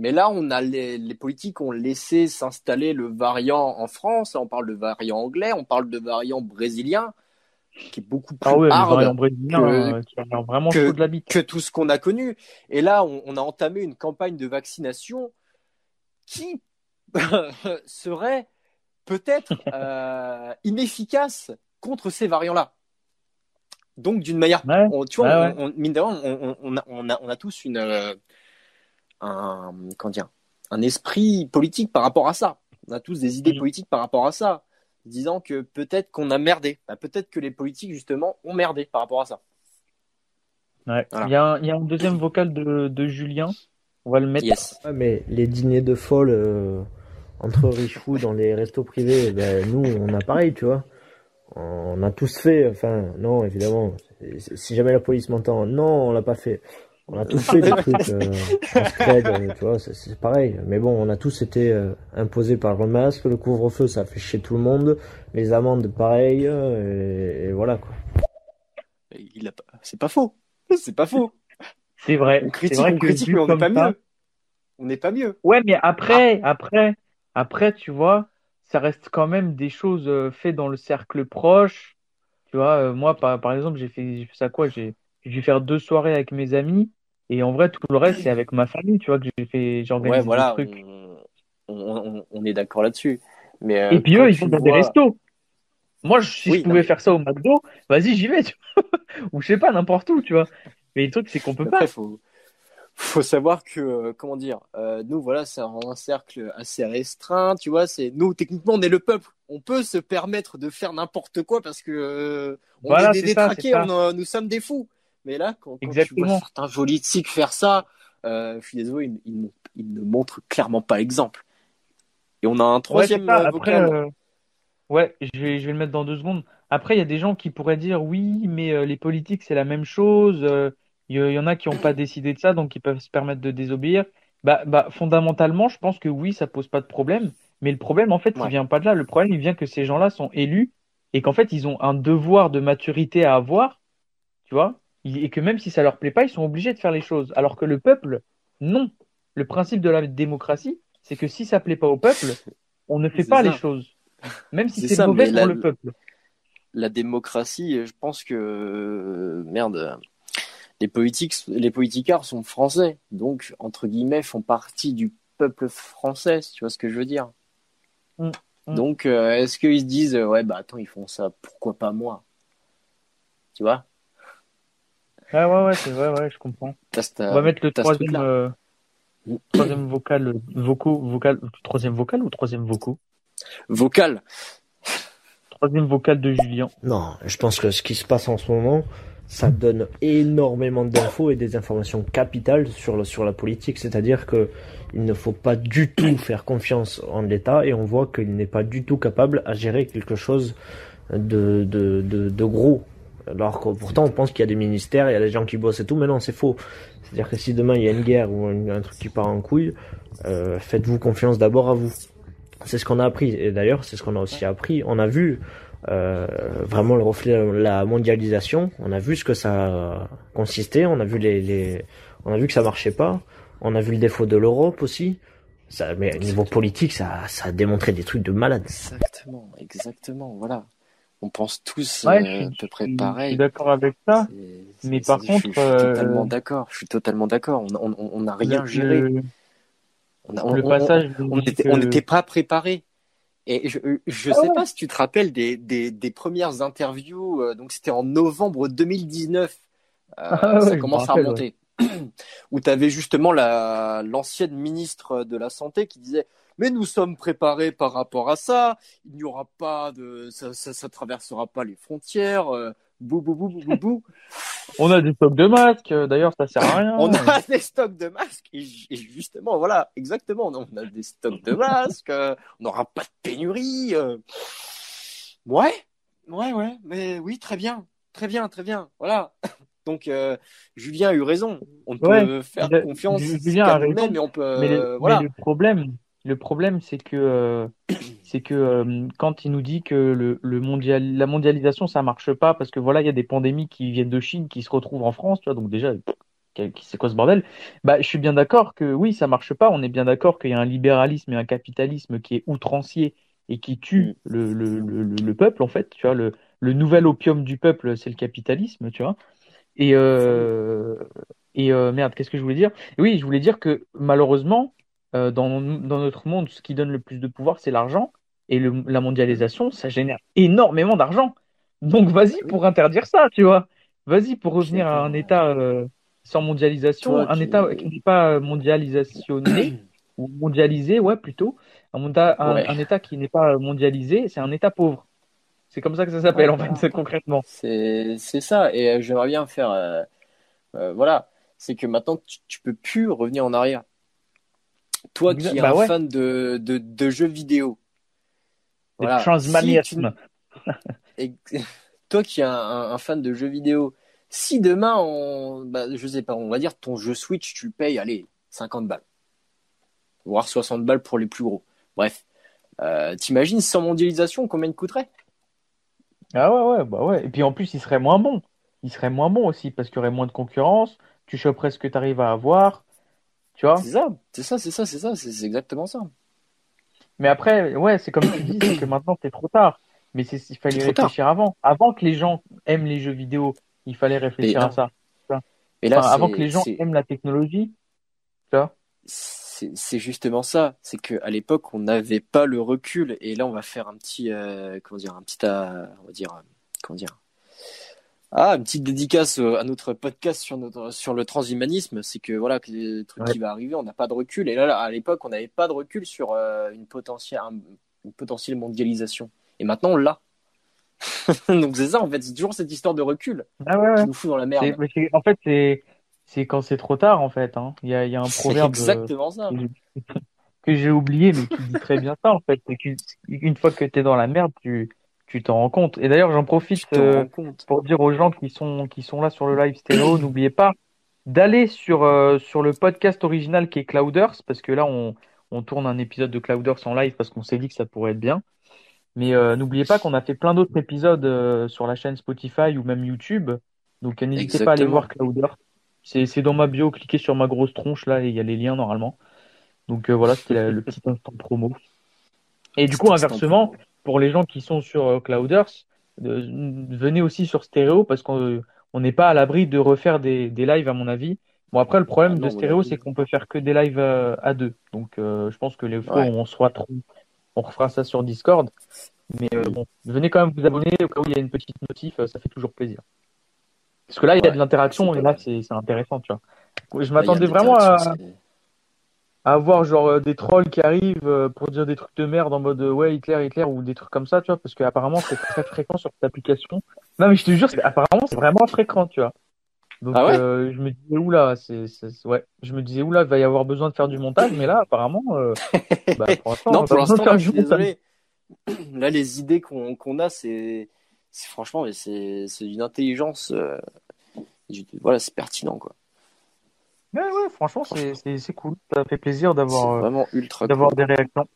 Mais là, on a les, les politiques ont laissé s'installer le variant en France. On parle de variant anglais, on parle de variant brésilien. qui est beaucoup plus
Ah ouais,
hard
brésilien,
que-
euh, qui a l'air vraiment
que-
chaud de la bite.
que tout ce qu'on a connu. Et là, on, on a entamé une campagne de vaccination qui serait peut-être euh, inefficace contre ces variants-là. Donc, d'une manière,
Ouais,
on, tu vois,
ouais,
on, on- mine de rien, on, on- on a, on, a, on a tous une, euh, un, comment dire, un esprit politique par rapport à ça. On a tous des idées politiques par rapport à ça, disant que peut-être qu'on a merdé. Bah, peut-être que les politiques, justement, ont merdé par rapport à ça.
Ouais.
Voilà.
Il y a un, il y a un deuxième vocal de, de Julien. On va le mettre.
Yes.
Mais les dîners de folle euh, entre riches fous dans les restos privés, ben, nous, on a pareil, tu vois. On a tous fait, enfin, non, évidemment. Si jamais la police m'entend, non, on l'a pas fait. On a tous fait des trucs euh, euh, tu vois, c'est- pareil. Mais bon, on a tous été euh, imposés par le masque, le couvre-feu, ça fait chier tout le monde. Les amendes, pareil, euh, et, et voilà, quoi.
Il a pas... C'est pas faux. C'est pas faux.
C'est vrai.
On critique,
vrai
on
que
critique, mais on n'est pas
ça-
mieux. On n'est pas mieux.
Ouais, mais après, après, après, tu vois, ça reste quand même des choses euh, faites dans le cercle proche. Tu vois, euh, moi, par, par exemple, j'ai fait, ça quoi? J'ai, dû faire deux soirées avec mes amis. Et en vrai, tout le reste, c'est avec ma famille, tu vois, que j'ai fait, j'ai organisé
Ouais, voilà.
des trucs.
On, on, on- est d'accord là-dessus. Mais euh,
Et puis eux, ils dans des restos. Moi, je- si
Oui,
je pouvais
mais-
faire ça au McDo, vas-y, j'y vais, tu vois. Ou je sais pas, n'importe où, tu vois. Mais le truc, c'est qu'on peut pas.
Faut, faut savoir que, euh, comment dire, euh, nous, voilà, c'est un, un cercle assez restreint, tu vois. C'est nous, techniquement, on est le peuple. On peut se permettre de faire n'importe quoi parce que euh, on
Voilà,
est des détraqués, on, nous sommes des fous. Mais là, quand, quand tu vois certains politiques faire ça, je suis désolé, ils, ils, mon- ils ne montrent clairement pas exemple. Et on a un
Ouais,
troisième euh,
Après, ouais, je vais, je vais le mettre dans deux secondes. Après, il y a des gens qui pourraient dire oui, mais les politiques, c'est la même chose. Il y, il y en a qui n'ont pas décidé de ça, donc ils peuvent se permettre de désobéir. Bah, bah, fondamentalement, je pense que oui, ça pose pas de problème. Mais le problème, en fait, il
Ouais.
vient pas de là. Le problème, il vient que ces gens-là sont élus et qu'en fait, ils ont un devoir de maturité à avoir, tu vois, et que même si ça leur plaît pas, ils sont obligés de faire les choses. Alors que le peuple, non. Le principe de la démocratie, c'est que si ça plaît pas au peuple, on ne fait pas
ça.
les choses. Même si
C'est
mauvais pour
la-
le peuple.
la démocratie, je pense que euh, merde, les politiques, les politicards sont français, donc entre guillemets font partie du peuple français, si tu vois ce que je veux dire.
Mm, mm.
Donc euh, est-ce qu'ils se disent euh, ouais bah attends ils font ça, pourquoi pas moi? Tu vois?
Ouais, ouais, ouais, c'est vrai, ouais, je comprends. On va mettre le troisième, euh, troisième vocal, euh, vocaux, vocal, troisième vocal ou troisième vocaux?
vocal.
Troisième vocal de Julien.
Non, je pense que ce qui se passe en ce moment, ça donne énormément d'infos et des informations capitales sur, sur la politique. C'est-à-dire que il ne faut pas du tout faire confiance en l'État et on voit qu'il n'est pas du tout capable à gérer quelque chose de, de, de, gros. Alors que pourtant on pense qu'il y a des ministères, il y a des gens qui bossent et tout, mais non, c'est faux. C'est-à-dire que si demain il y a une guerre ou un, un truc qui part en couille, euh, faites-vous confiance d'abord à vous. C'est ce qu'on a appris. Et d'ailleurs, c'est ce qu'on a aussi appris. On a vu euh, vraiment le reflet de la mondialisation. On a vu ce que ça consistait. On a vu les, les, on a vu que ça marchait pas. On a vu le défaut de l'Europe aussi. Ça, mais au niveau politique, ça, ça a démontré des trucs de malade.
Exactement, exactement, voilà. On pense tous
Ouais,
euh,
je suis-
à peu près
Je suis
pareil.
d'accord avec ça.
C'est-
Mais
c'est-
par
je-
contre,
je, suis
euh,
totalement d'accord. Je suis totalement d'accord. On on- on- on n'a rien géré.
le-
On n'était
que-
on n'était pas préparé. Et je je
Ah
sais pas si tu te rappelles des, des, des premières interviews. euh, donc c'était en novembre 2019. Euh,
Ah
ça commence à remonter. Où tu avais justement la l'ancienne ministre de la santé qui disait mais nous sommes préparés par rapport à ça. Il n'y aura pas de ça, ça, ça traversera pas les frontières. euh, bou bou bou bou bou bou.
On a des stocks de masques, euh, d'ailleurs, ça sert à rien.
On a des stocks de masques et, ju- et justement voilà exactement on a des stocks de masques euh, on n'aura pas de pénurie euh. ouais ouais ouais mais oui très bien très bien très bien voilà donc euh, Julien a eu raison on peut
Ouais,
faire confiance
Julien a raison,
et on peut
Mais, le,
euh,
mais
voilà
le problème, le problème, c'est que, euh, c'est que euh, quand il nous dit que le, le mondial, la mondialisation, ça marche pas parce que voilà, il y a des pandémies qui viennent de Chine qui se retrouvent en France, tu vois, donc déjà, c'est quoi ce bordel? Bah, je suis bien d'accord que oui, ça marche pas. On est bien d'accord qu'il y a un libéralisme et un capitalisme qui est outrancier et qui tue le, le, le, le- le peuple, en fait, tu vois, le, le nouvel opium du peuple, c'est le capitalisme, tu vois. Et, euh, et euh, merde, qu'est-ce que je voulais dire? Oui, je voulais dire que malheureusement, euh, dans, dans notre monde, ce qui donne le plus de pouvoir, c'est l'argent. Et le, la mondialisation, ça génère énormément d'argent. Donc vas-y pour interdire ça, tu vois. Vas-y pour revenir à un état euh, sans mondialisation,
Toi
un état qui n'est pas mondialisationné ou mondialisé, ouais, plutôt. Un,
Ouais.
état qui n'est pas mondialisé, c'est un état pauvre. C'est comme ça que ça s'appelle,
Ouais,
en fait, concrètement.
C'est ça. Et euh, j'aimerais bien faire. voilà. C'est que maintenant, tu, tu peux plus revenir en arrière. Toi qui es
Bah
un
ouais.
fan de, de, de jeux vidéo. Voilà. toi qui es un, un- un fan de jeux vidéo, si demain, on, bah, je sais pas, on va dire ton jeu Switch, tu le payes, allez, 50 balles. Voire 60 balles pour les plus gros. Bref. Euh, T'imagines sans mondialisation combien il coûterait?
Ah ouais, ouais, bah ouais. Et puis en plus, il serait moins bon. Il serait moins bon aussi parce qu'il y aurait moins de concurrence. Tu choperais ce que tu arrives à avoir. Tu vois?
C'est ça, c'est ça, c'est ça, c'est ça, c'est exactement ça.
Mais après, ouais, c'est comme tu dis, c'est que maintenant c'est trop tard. Mais il fallait
tard.
réfléchir avant. Avant que les gens aiment les jeux vidéo, il fallait réfléchir à ça.
Et là,
Enfin, avant que les gens aiment la technologie, tu vois?
c'est justement ça. C'est que à l'époque, on n'avait pas le recul. Et là, on va faire un petit, euh, comment dire, un petit, euh, on va dire, euh, comment dire, ah, une petite dédicace euh, à notre podcast sur notre sur le transhumanisme. C'est que voilà, que les trucs
Ouais.
qui va arriver, on n'a pas de recul. Et là, à l'époque, on n'avait pas de recul sur euh, une potentielle, un- une potentielle mondialisation. Et maintenant, on l'a. Donc c'est ça, en fait, c'est toujours cette histoire de recul
Ah ouais, ouais.
qui nous fout dans la merde.
Mais en fait, c'est, c'est quand c'est trop tard, en fait, hein. Il y a, il y a un proverbe. euh,
exactement ça.
que j'ai- oublié, mais qui dit très bien ça, en fait. C'est qu'une fois que tu es dans la merde, tu, tu t'en rends compte. Et d'ailleurs, j'en profite, euh, pour dire aux gens qui sont, qui sont là sur le live stéréo, n'oubliez pas d'aller sur, euh, sur le podcast original qui est Clouders, parce que là, on, on tourne un épisode de Clouders en live parce qu'on s'est dit que ça pourrait être bien. Mais euh, n'oubliez pas qu'on a fait plein d'autres épisodes euh, sur la chaîne Spotify ou même YouTube. Donc n'hésitez pas à aller voir Clouders. C'est, c'est dans ma bio, cliquez sur ma grosse tronche là et il y a les liens normalement. Donc euh, voilà, c'était le petit instant promo. Et du coup, inversement. Pour les gens qui sont sur euh, Clouders, de- venez aussi sur Stéréo parce qu'on on n'est pas à l'abri de refaire des, des lives à mon avis. Bon après le problème
Ah non,
de Stéréo c'est qu'on peut faire que des lives euh, à deux. Donc euh, je pense que les fois
Ouais.
où on sera trop, on refera ça sur Discord. Mais euh, bon, venez quand même vous abonner au cas où il y a une petite notif, ça fait toujours plaisir. Parce que là il y a
Ouais,
de l'interaction et là c'est intéressant, tu vois. Je m'attendais vraiment à avoir genre euh, des trolls qui arrivent euh, pour dire des trucs de merde en mode euh, ouais Hitler Hitler ou des trucs comme ça tu vois parce qu'apparemment c'est très fréquent sur cette application non mais je te jure apparemment c'est vraiment fréquent tu vois donc
Ah ouais
euh, je me disais oula c'est ouais je me disais oula il va y avoir besoin de faire du montage mais là apparemment euh, bah, pour l'instant
Non,
a
pour l'instant, je suis désolé. Là, les idées qu'on qu'on a, c'est franchement, mais c'est c'est d'une intelligence. euh, Voilà, c'est pertinent, quoi.
Ouais ouais franchement c'est cool ça fait plaisir d'avoir euh,
vraiment ultra
d'avoir
cool.
des réactions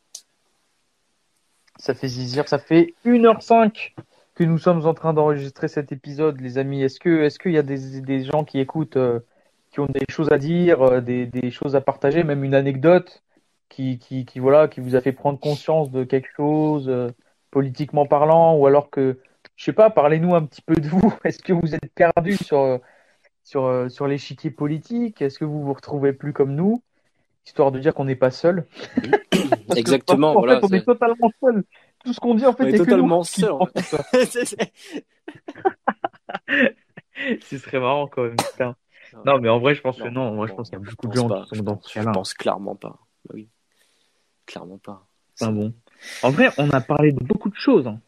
ça fait zizir ça fait 1h05 que nous sommes en train d'enregistrer cet épisode, les amis. Est-ce que, est-ce qu'il y a des, des gens qui écoutent, euh, qui ont des choses à dire, euh, des, des choses à partager, même une anecdote qui, qui, qui, voilà, qui vous a fait prendre conscience de quelque chose, euh, politiquement parlant, ou alors que, je sais pas, parlez-nous un petit peu de vous. Est-ce que vous êtes perdu sur, sur, euh, sur l'échiquier politique? Est-ce que vous vous retrouvez plus comme nous? Histoire de dire qu'on n'est pas seul? Parce que
Exactement, voilà.
Fait, on est totalement seul. Tout ce qu'on dit, en fait,
On est
il a que nous
totalement seul, c'est-
Ce serait marrant quand même, putain. Non, mais en vrai, je pense que non. Moi, je
non,
pense qu'il y a
je
beaucoup de gens
pas,
qui
je
sont dans
pense-
ce
Je
cas-là.
pense clairement pas. Bah oui, clairement pas.
Enfin bon. En vrai, on a parlé de beaucoup de choses. hein.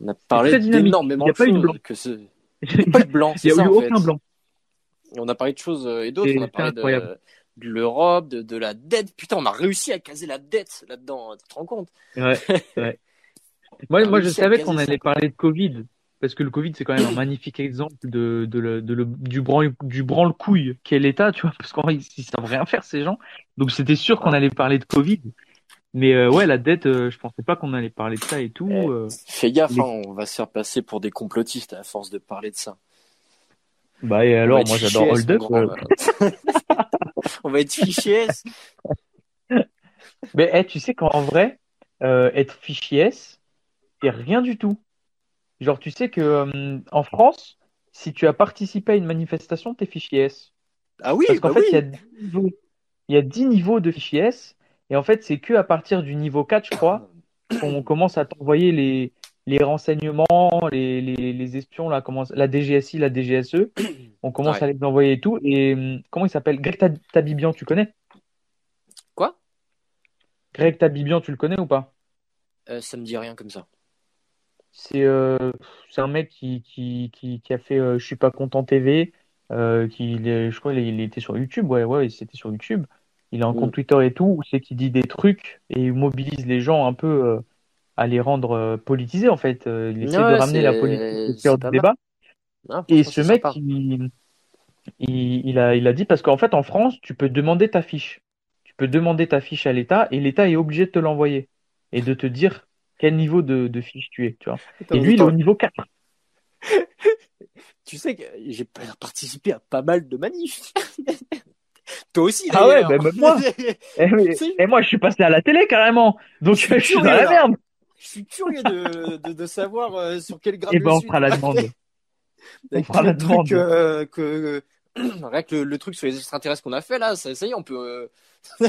On a parlé d'énormément
Il a
de
pas eu de
choses.
blanc.
Que ce...
Il
Il n'y a pas eu de blanc,
y
c'est
a eu aucun
fait.
blanc.
On a parlé de choses euh, et d'autres. On a parlé
incroyable.
de, de l'Europe, de, de la dette. Putain, on a réussi à caser la dette là-dedans. Tu te rends compte?
Ouais, ouais. Moi, moi, je savais qu'on allait parler de Covid. Parce que le Covid, c'est quand même un magnifique exemple de, de, le- de le- du branle, du branle-couille qu'est l'État, tu vois, parce qu'en vrai, ils, ils savent rien faire, ces gens. Donc, c'était sûr qu'on allait parler de Covid. Mais, euh, ouais, la dette, euh, je pensais pas qu'on allait parler de ça et tout.
Eh,
euh.
Fais gaffe, hein, on va se faire passer pour des complotistes à force de parler de ça.
Bah, et alors, moi, j'adore Hold Up.
grand,
euh.
on va être fiché S.
Mais, eh, tu sais qu'en vrai, euh, être fichier S, c'est rien du tout. Genre, tu sais que euh, en France, si tu as participé à une manifestation, t'es fichier S.
Ah oui,
Parce qu'en
bah
fait, il y a
oui.
10 niveaux, il y a 10 niveaux de fichier S. Et en fait, c'est que à partir du niveau 4, je crois, qu'on commence à t'envoyer les, les renseignements, les, les, les espions, là, la DGSI, la DGSE. On commence
Ouais.
à les envoyer et tout. Et hum, comment il s'appelle? Greg Tab- Tabibian, tu connais?
Quoi?
Greg Tabibian, tu le connais ou pas?
Euh, ça me dit rien comme ça.
C'est euh, un mec qui, qui, qui, qui a fait euh, Je suis pas content TV. Qui, je crois qu'il il était sur YouTube. Ouais, ouais, c'était sur YouTube. Il a un
Mm.
compte Twitter et tout où c'est qu'il dit des trucs et il mobilise les gens un peu à les rendre euh, politisés en fait. Euh, il essaie de ramener la politique au débat. Et ce mec, il, il, il a, il a dit parce qu'en fait en France, tu peux demander ta fiche. Tu peux demander ta fiche à l'État et l'État est obligé de te l'envoyer et de te dire quel niveau de, de fiche tu es, tu vois.
Attends,
Et lui, il est au niveau 4.
tu sais que j'ai participé à pas mal de manifs. Toi aussi,
Ah ouais, bah, même moi. Et, mais-
Si.
et moi, je suis passé à la télé carrément. Donc,
Je suis
je suis dans la
là.
merde.
Je suis curieux de, de, de savoir euh, sur quel grade
Et
je
ben, on fera la demande. On fera la demande.
truc euh, que rien que le, le truc sur les extraterrestres qu'on a fait là, ça, ça y est, on peut. euh,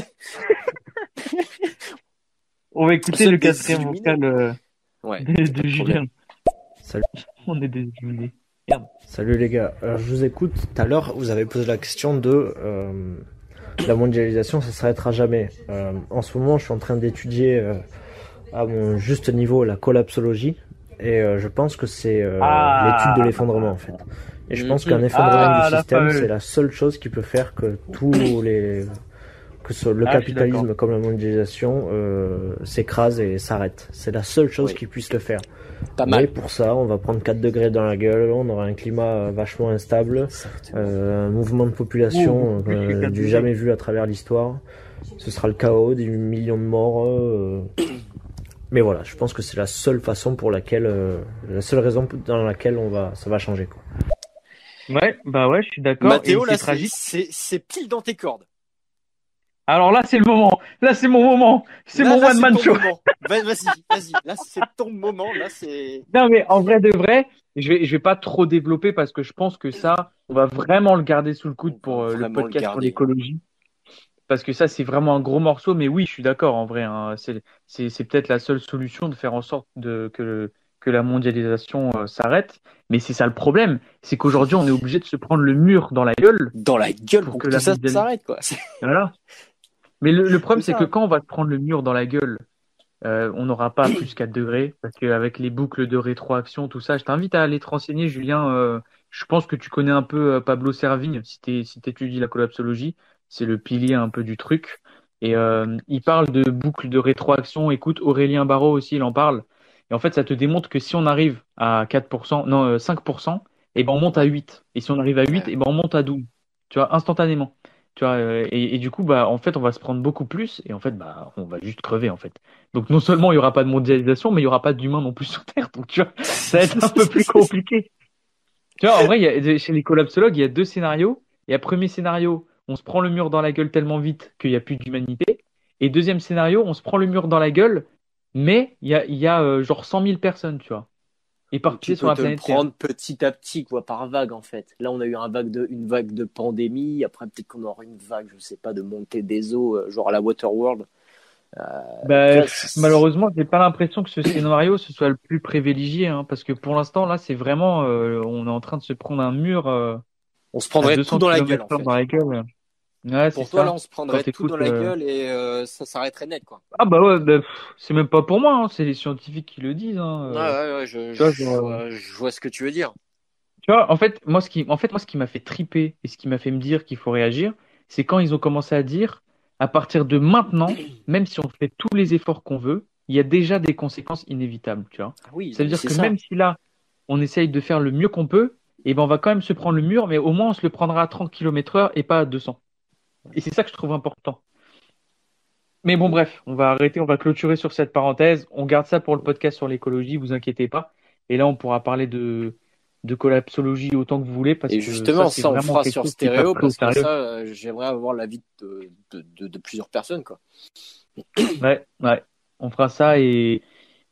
On va écouter le quatrième vocal euh,
Ouais.
de, de Julien.
Salut.
On est des illuminés.
Salut les gars, Alors, je vous écoute. Tout à l'heure, vous avez posé la question de euh, la mondialisation, ça s'arrêtera jamais. Euh, en ce moment, je suis en train d'étudier euh, à mon juste niveau la collapsologie et euh, je pense que c'est euh,
Ah.
l'étude de l'effondrement en fait. Et je pense
Mhm.
qu'un effondrement
Ah,
du système, c'est la seule chose qui peut faire que tous les que ce, le
Ah,
capitalisme comme la mondialisation euh, s'écrase et s'arrête. C'est la seule chose
Oui.
qui puisse le faire.
Pas
Mais
mal.
pour ça, on va prendre 4 degrés dans la gueule, on aura un climat vachement instable, un mouvement de population
Ouh,
du jamais vu à travers l'histoire. Ce sera le chaos, des millions de morts. Mais voilà, je pense que c'est la seule façon pour laquelle, euh, la seule raison dans laquelle on va, ça va changer. Quoi.
Ouais, bah ouais, je suis d'accord.
Mathéo, là,
c'est
c'est
tragique.
c'est- c'est pile dans tes cordes.
Alors là, c'est le moment. Là, c'est mon moment. C'est
Là,
mon one man show.
Vas-y, vas-y. Là, c'est ton moment. Là, c'est.
Non, mais en vrai de vrai, je vais, je vais pas trop développer parce que je pense que ça, on va vraiment le garder sous le coude pour euh, le podcast sur l'écologie. Parce que ça, c'est vraiment un gros morceau. Mais oui, je suis d'accord en vrai. hein. C'est, peut-être la seule solution de faire en sorte de, que, le- que la mondialisation euh, s'arrête. Mais c'est ça le problème. C'est qu'aujourd'hui, on est obligé de se prendre le mur dans la gueule.
Dans la gueule
Pour
pour
que
que
la
ça
mondialisation-
s'arrête, quoi.
Voilà. Mais le, le problème,
C'est
que quand on va se prendre le mur dans la gueule, euh, on n'aura pas plus 4 degrés, parce qu'avec les boucles de rétroaction, tout ça, je t'invite à aller te renseigner, Julien. euh, je pense que tu connais un peu Pablo Servigne, si tu si étudies la collapsologie, c'est le pilier un peu du truc. Et euh, il parle de boucles de rétroaction. Écoute, Aurélien Barraud aussi, il en parle. Et en fait, ça te démontre que si on arrive à 4%, non, euh, 5%, et ben on monte à 8. Et si on arrive à 8,
Ouais.
et ben on monte à 12. Tu vois, instantanément. Tu vois, euh, et, et du coup, bah, en fait, on va se prendre beaucoup plus, et en fait, bah, on va juste crever, en fait. Donc, non seulement il y aura pas de mondialisation, mais il y aura pas d'humains non plus sur Terre. Donc, tu vois, ça va être un peu plus compliqué. Tu vois, en vrai, y a, chez les collapsologues, il y a deux scénarios. Il y a premier scénario, on se prend le mur dans la gueule tellement vite qu'il n'y a plus d'humanité. Et deuxième scénario, on se prend le mur dans la gueule, mais il y a, y a euh, genre 100 000 personnes, tu vois, éparpillées
Tu
sur
peux
la
te le
Terre.
prendre petit à petit, quoi, par vague, en fait. Là, on a eu un vague de, une vague de pandémie. Après, peut-être qu'on aura une vague, je sais pas, de montée des eaux, euh, genre à la Waterworld.
Bah, pff,
c'est-
malheureusement, j'ai pas l'impression que ce scénario ce soit le plus privilégié, hein, parce que pour l'instant, là, c'est vraiment, euh, on est en train de se prendre un mur euh,
On se prendrait
200
tout dans la gueule, en
km/h
fait.
dans la gueule. Ouais, c'est
Pour toi,
ça.
là, on se prendrait tout dans la
euh,
gueule et euh, ça s'arrêterait net, quoi.
Ah bah ouais, bah, c'est même pas pour moi, hein, c'est les scientifiques qui le disent. Hein, euh.
ouais, ouais, je,
vois,
je,
genre,
vois, je vois ce que tu veux dire.
Tu vois, en fait, moi, ce qui, en fait, moi, ce qui m'a fait triper et ce qui m'a fait me dire qu'il faut réagir, c'est quand ils ont commencé à dire, à partir de maintenant, même si on fait tous les efforts qu'on veut, il y a déjà des conséquences inévitables, tu vois.
Oui,
Ça veut dire que
ça.
même si là, on essaye de faire le mieux qu'on peut, et ben, on va quand même se prendre le mur, mais au moins, on se le prendra à 30 km heure et pas à 200. Et c'est ça que je trouve important. Mais bon, bref, on va arrêter, on va clôturer sur cette parenthèse. On garde ça pour le podcast sur l'écologie, vous inquiétez pas. Et là, on pourra parler de, de collapsologie autant que vous voulez, parce
Et
que
justement,
c'est
ça, on
vraiment
fera sur stéréo parce que ça, euh, j'aimerais avoir l'avis de, de, de, de plusieurs personnes, quoi.
Ouais, ouais. On fera ça et,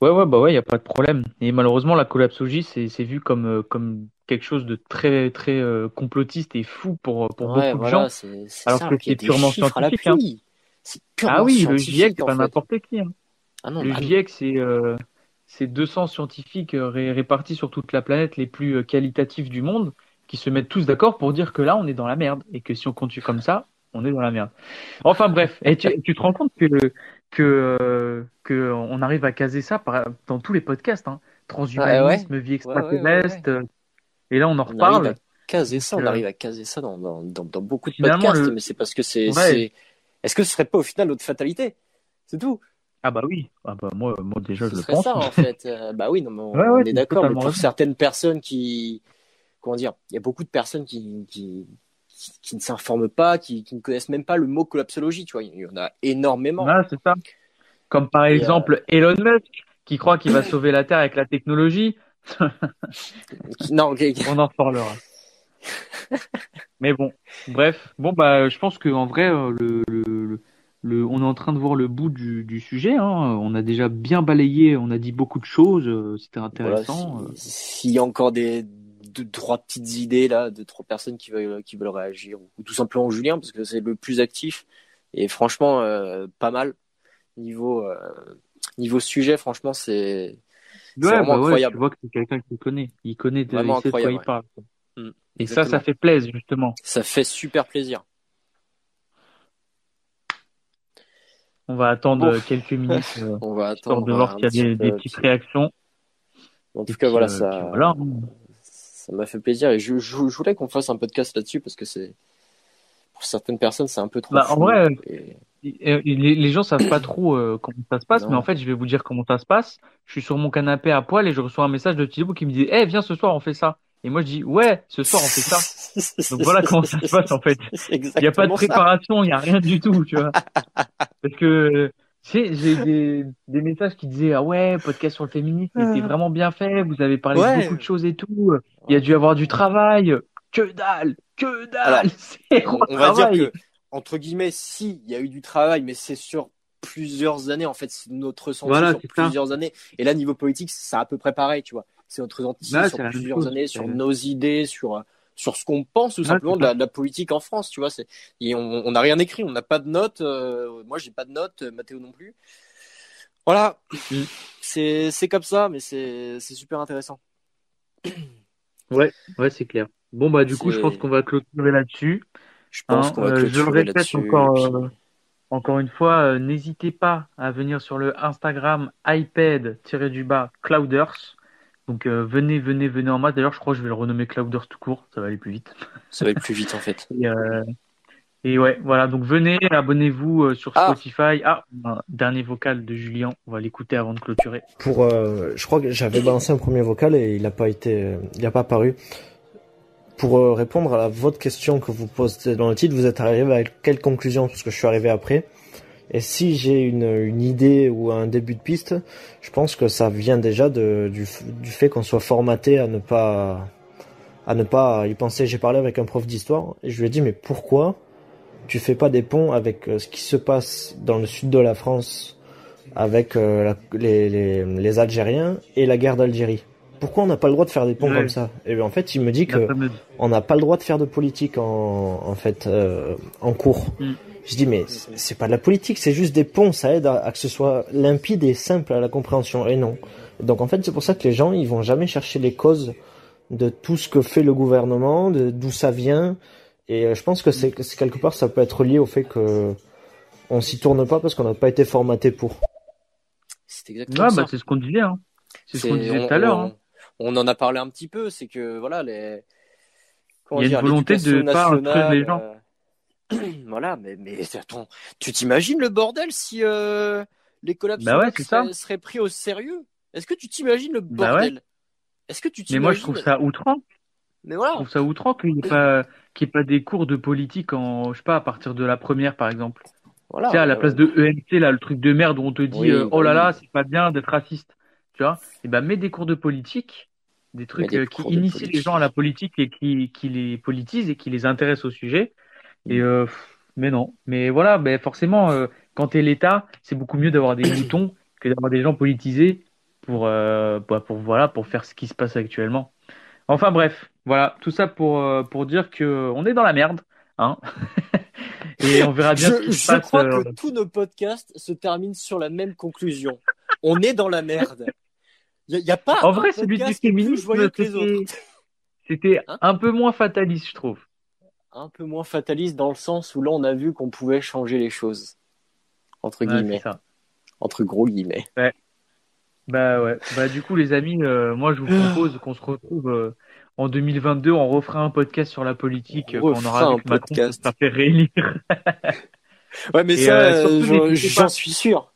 Ouais, ouais, bah ouais, il n'y a pas de problème. Et malheureusement, la collapsologie, c'est c'est vu comme, euh, comme quelque chose de très, très euh, complotiste et fou pour, pour
Ouais,
beaucoup de gens.
c'est c'est
Alors
ça.
que
Il y a
c'est
des
purement
chiffres à
scientifique, hein.
l'appui. C'est purement
Ah oui, le GIEC,
scientifique,
c'est
en
pas
fait.
n'importe qui. hein.
Ah non,
Le
non.
GIEC, c'est euh, c'est 200 scientifiques euh, ré- répartis sur toute la planète les plus euh, qualitatifs du monde qui se mettent tous d'accord pour dire que là, on est dans la merde et que si on continue comme ça, on est dans la merde. Enfin bref, et tu, tu te rends compte que que euh, que on arrive à caser ça par- dans tous les podcasts, hein. Transhumanisme, vie
Ouais, ouais, ouais, ouais.
extraterrestre, euh, et là on en
On arrive
reparle.
à caser ça, on
Euh,
arrive à caser ça dans, dans, dans, dans beaucoup de
Finalement,
podcasts,
le-
mais c'est parce que c'est,
Ouais.
c'est... Est-ce que ce serait pas au final notre fatalité? C'est tout.
Ah bah oui, ah bah moi moi déjà je
Ce
le
serait
pense.
ça, en fait. Euh, bah oui, non, mais on,
Ouais, ouais,
on est d'accord, mais pour certaines personnes qui, comment dire, il y a beaucoup de personnes qui, qui, qui, qui ne s'informent pas, qui, qui ne connaissent même pas le mot collapsologie, tu vois. Il y en a énormément.
Ouais, c'est ça. Comme par
Et, euh,
exemple Elon Musk qui croit qu'il va sauver la Terre avec la technologie.
Non.
On en reparlera. Mais bon, bref. Bon, bah, je pense qu'en vrai, euh, le, le, on est en train de voir le bout du, du sujet. Hein. On a déjà bien balayé, on a dit beaucoup de choses. euh, C'était
Voilà,
intéressant.
si- S'il y a encore des deux, trois petites idées là, deux, trois personnes qui veulent, qui veulent réagir, ou tout simplement Julien, parce que c'est le plus actif, et franchement, euh, pas mal. Niveau, euh, niveau sujet, franchement, c'est
Ouais,
vraiment
bah ouais,
incroyable.
tu vois que c'est quelqu'un qui connaît. Il connaît, de,
Vraiment
il sait de quoi il parle.
Mm,
Et ça, ça fait plaisir, justement.
Ça fait super plaisir.
On va attendre euh, quelques minutes, euh,
On va attendre
de voir s'il y a des, petites réactions.
En tout cas,
puis,
voilà, ça,
puis voilà.
Ça m'a fait plaisir et je, je, je voulais qu'on fasse un podcast là-dessus parce que c'est, pour certaines personnes, c'est un peu trop
Bah, en vrai,
Et-
Les, les gens savent pas trop euh, comment ça se passe,
Non.
mais en fait, je vais vous dire comment ça se passe. Je suis sur mon canapé à poil et je reçois un message de Thibaut qui me dit Eh, viens ce soir, on fait ça. Et moi, je dis Ouais, ce soir, on fait ça. Donc voilà comment ça se passe en fait. Il n'y a pas de préparation, il n'y a rien du tout, tu vois. Parce que, tu sais, j'ai des, des messages qui disaient Ah ouais, podcast sur le féminisme, c'était vraiment bien fait, vous avez parlé de beaucoup de choses et tout. Il y a dû avoir du travail. Que dalle, que dalle,
Alors, on, on va dire que, entre guillemets, si, il y a eu du travail, mais c'est sur plusieurs années. En fait, c'est notre ressenti
Voilà,
sur
ça.
plusieurs années. Et là, niveau politique, c'est à peu près pareil, tu vois. C'est notre ressenti
Ouais,
sur plusieurs années, sur nos idées, sur, sur ce qu'on pense tout simplement de la, de la politique en France, tu vois. C'est, et on n'a rien écrit, on n'a pas de notes. euh, moi, j'ai pas de notes, euh, Mathéo non plus. Voilà.
Mm.
C'est, c'est comme ça, mais c'est, c'est super intéressant.
Ouais, ouais, c'est clair. Bon, bah, du coup, je pense qu'on va clôturer là-dessus.
Je pense
Hein,
qu'on va
euh, je le
clôturer
répète
là-dessus.
encore,
puis-
euh, encore une fois, euh, n'hésitez pas à venir sur le Instagram iPad-du-bas Clouders. Donc euh, venez, venez, venez en masse. D'ailleurs, je crois que je vais le renommer Clouders tout court, ça va aller plus vite.
Ça va être plus vite en fait.
Et, euh, et ouais, voilà. Donc venez, abonnez-vous euh, sur
Ah.
Spotify. Ah, un dernier vocal de Julien. On va l'écouter avant de clôturer.
Pour, euh, je crois que j'avais balancé un premier vocal et il n'a pas été, il n'a pas apparu. Pour euh, répondre à la, votre question que vous posez dans le titre, vous êtes arrivé à quelle conclusion? Parce que je suis arrivé après. Et si j'ai une, une idée ou un début de piste, je pense que ça vient déjà de, du, fait qu'on soit formaté à ne pas à ne pas y penser. J'ai parlé avec un prof d'histoire et je lui ai dit mais pourquoi tu fais pas des ponts avec euh, ce qui se passe dans le sud de la France avec euh, la- les, les, les Algériens et la guerre d'Algérie? Pourquoi on n'a pas le droit de faire des ponts comme ça? Et bien, en fait, il me dit que on n'a pas le droit de faire de politique en, en fait euh, en cours.
Mm.
Je dis mais c'est pas de la politique, c'est juste des ponts, ça aide à, à que ce soit limpide et simple à la compréhension. Et non. Donc en fait c'est pour ça que les gens ils vont jamais chercher les causes de tout ce que fait le gouvernement, de d'où ça vient. Et euh, je pense que c'est que c'est quelque part ça peut être lié au fait que on s'y tourne pas parce qu'on n'a pas été formaté pour.
C'est exactement
Ouais,
ça.
bah, c'est ce qu'on disait. Hein. C'est ce qu'on disait
on-
tout à l'heure.
on-
hein.
On en a parlé un petit peu, c'est que voilà les. comment
Il y a
dire,
une volonté de
l'éducation
pas instruire les gens.
euh, voilà, mais mais attends, tu t'imagines le bordel si euh, les collapses
Bah ouais,
seraient, seraient pris au sérieux? Est-ce que tu t'imagines le
Bah ouais.
bordel? Est-ce que tu
Mais moi, je trouve ça outrant.
Mais
Je trouve ça outrant qu'il n'y ait pas, ait des cours de politique en, je sais pas, à partir de la première, par exemple.
voilà
tu sais, à la
euh,
place de EMC, là, le truc de merde où on te dit,
Oui,
euh,
bah
oh là
oui.
là, c'est pas bien d'être raciste. Tu vois? Et ben, mets des cours de politique, des trucs
des
euh, qui
de
initient les gens à la politique et qui, qui les politisent et qui les intéressent au sujet. Et, euh, mais non. Mais voilà, ben, forcément, euh, quand t'es l'État, c'est beaucoup mieux d'avoir des moutons que d'avoir des gens politisés pour, euh, bah, pour, voilà, pour faire ce qui se passe actuellement. Enfin bref, voilà, tout ça pour, euh, pour dire que on est dans la merde. Hein Et on verra bien ce
Je,
qui se passe.
crois
euh,
que tous nos podcasts se terminent sur la même conclusion. On est dans la merde. Il n'y a, pas
En vrai, celui du féminisme, c'était
Hein?
un peu moins fataliste, je trouve.
Un peu moins fataliste dans le sens où là, on a vu qu'on pouvait changer les choses. Entre
Ouais,
guillemets. Entre gros guillemets.
Bah ouais. Bah du coup, les amis, euh, moi je vous propose qu'on se retrouve euh, en 2022. On refera un podcast sur la politique
On
euh, quand on aura
un
Macron
podcast.
ça fait réélire.
Ouais, mais
Et,
ça,
euh,
j'en- suis sûr.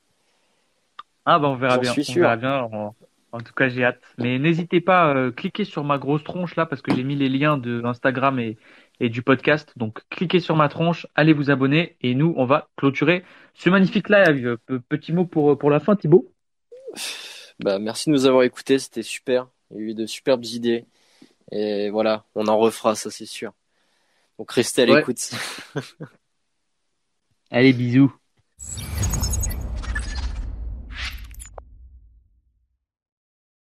Ah bah on verra bien.
suis
On
sûr.
verra bien. En, en tout cas, j'ai hâte. Mais n'hésitez pas, euh, cliquez sur ma grosse tronche là parce que j'ai mis les liens de Instagram et, et du podcast. Donc cliquez sur ma tronche, allez vous abonner et nous on va clôturer ce magnifique live. Pe- Petit mot pour pour la fin, Thibaut?
Bah, merci de nous avoir écoutés, c'était super. Il y a eu de superbes idées. Et voilà, on en refera, ça c'est sûr. Donc restez à
Ouais.
l'écoute.
Allez bisous.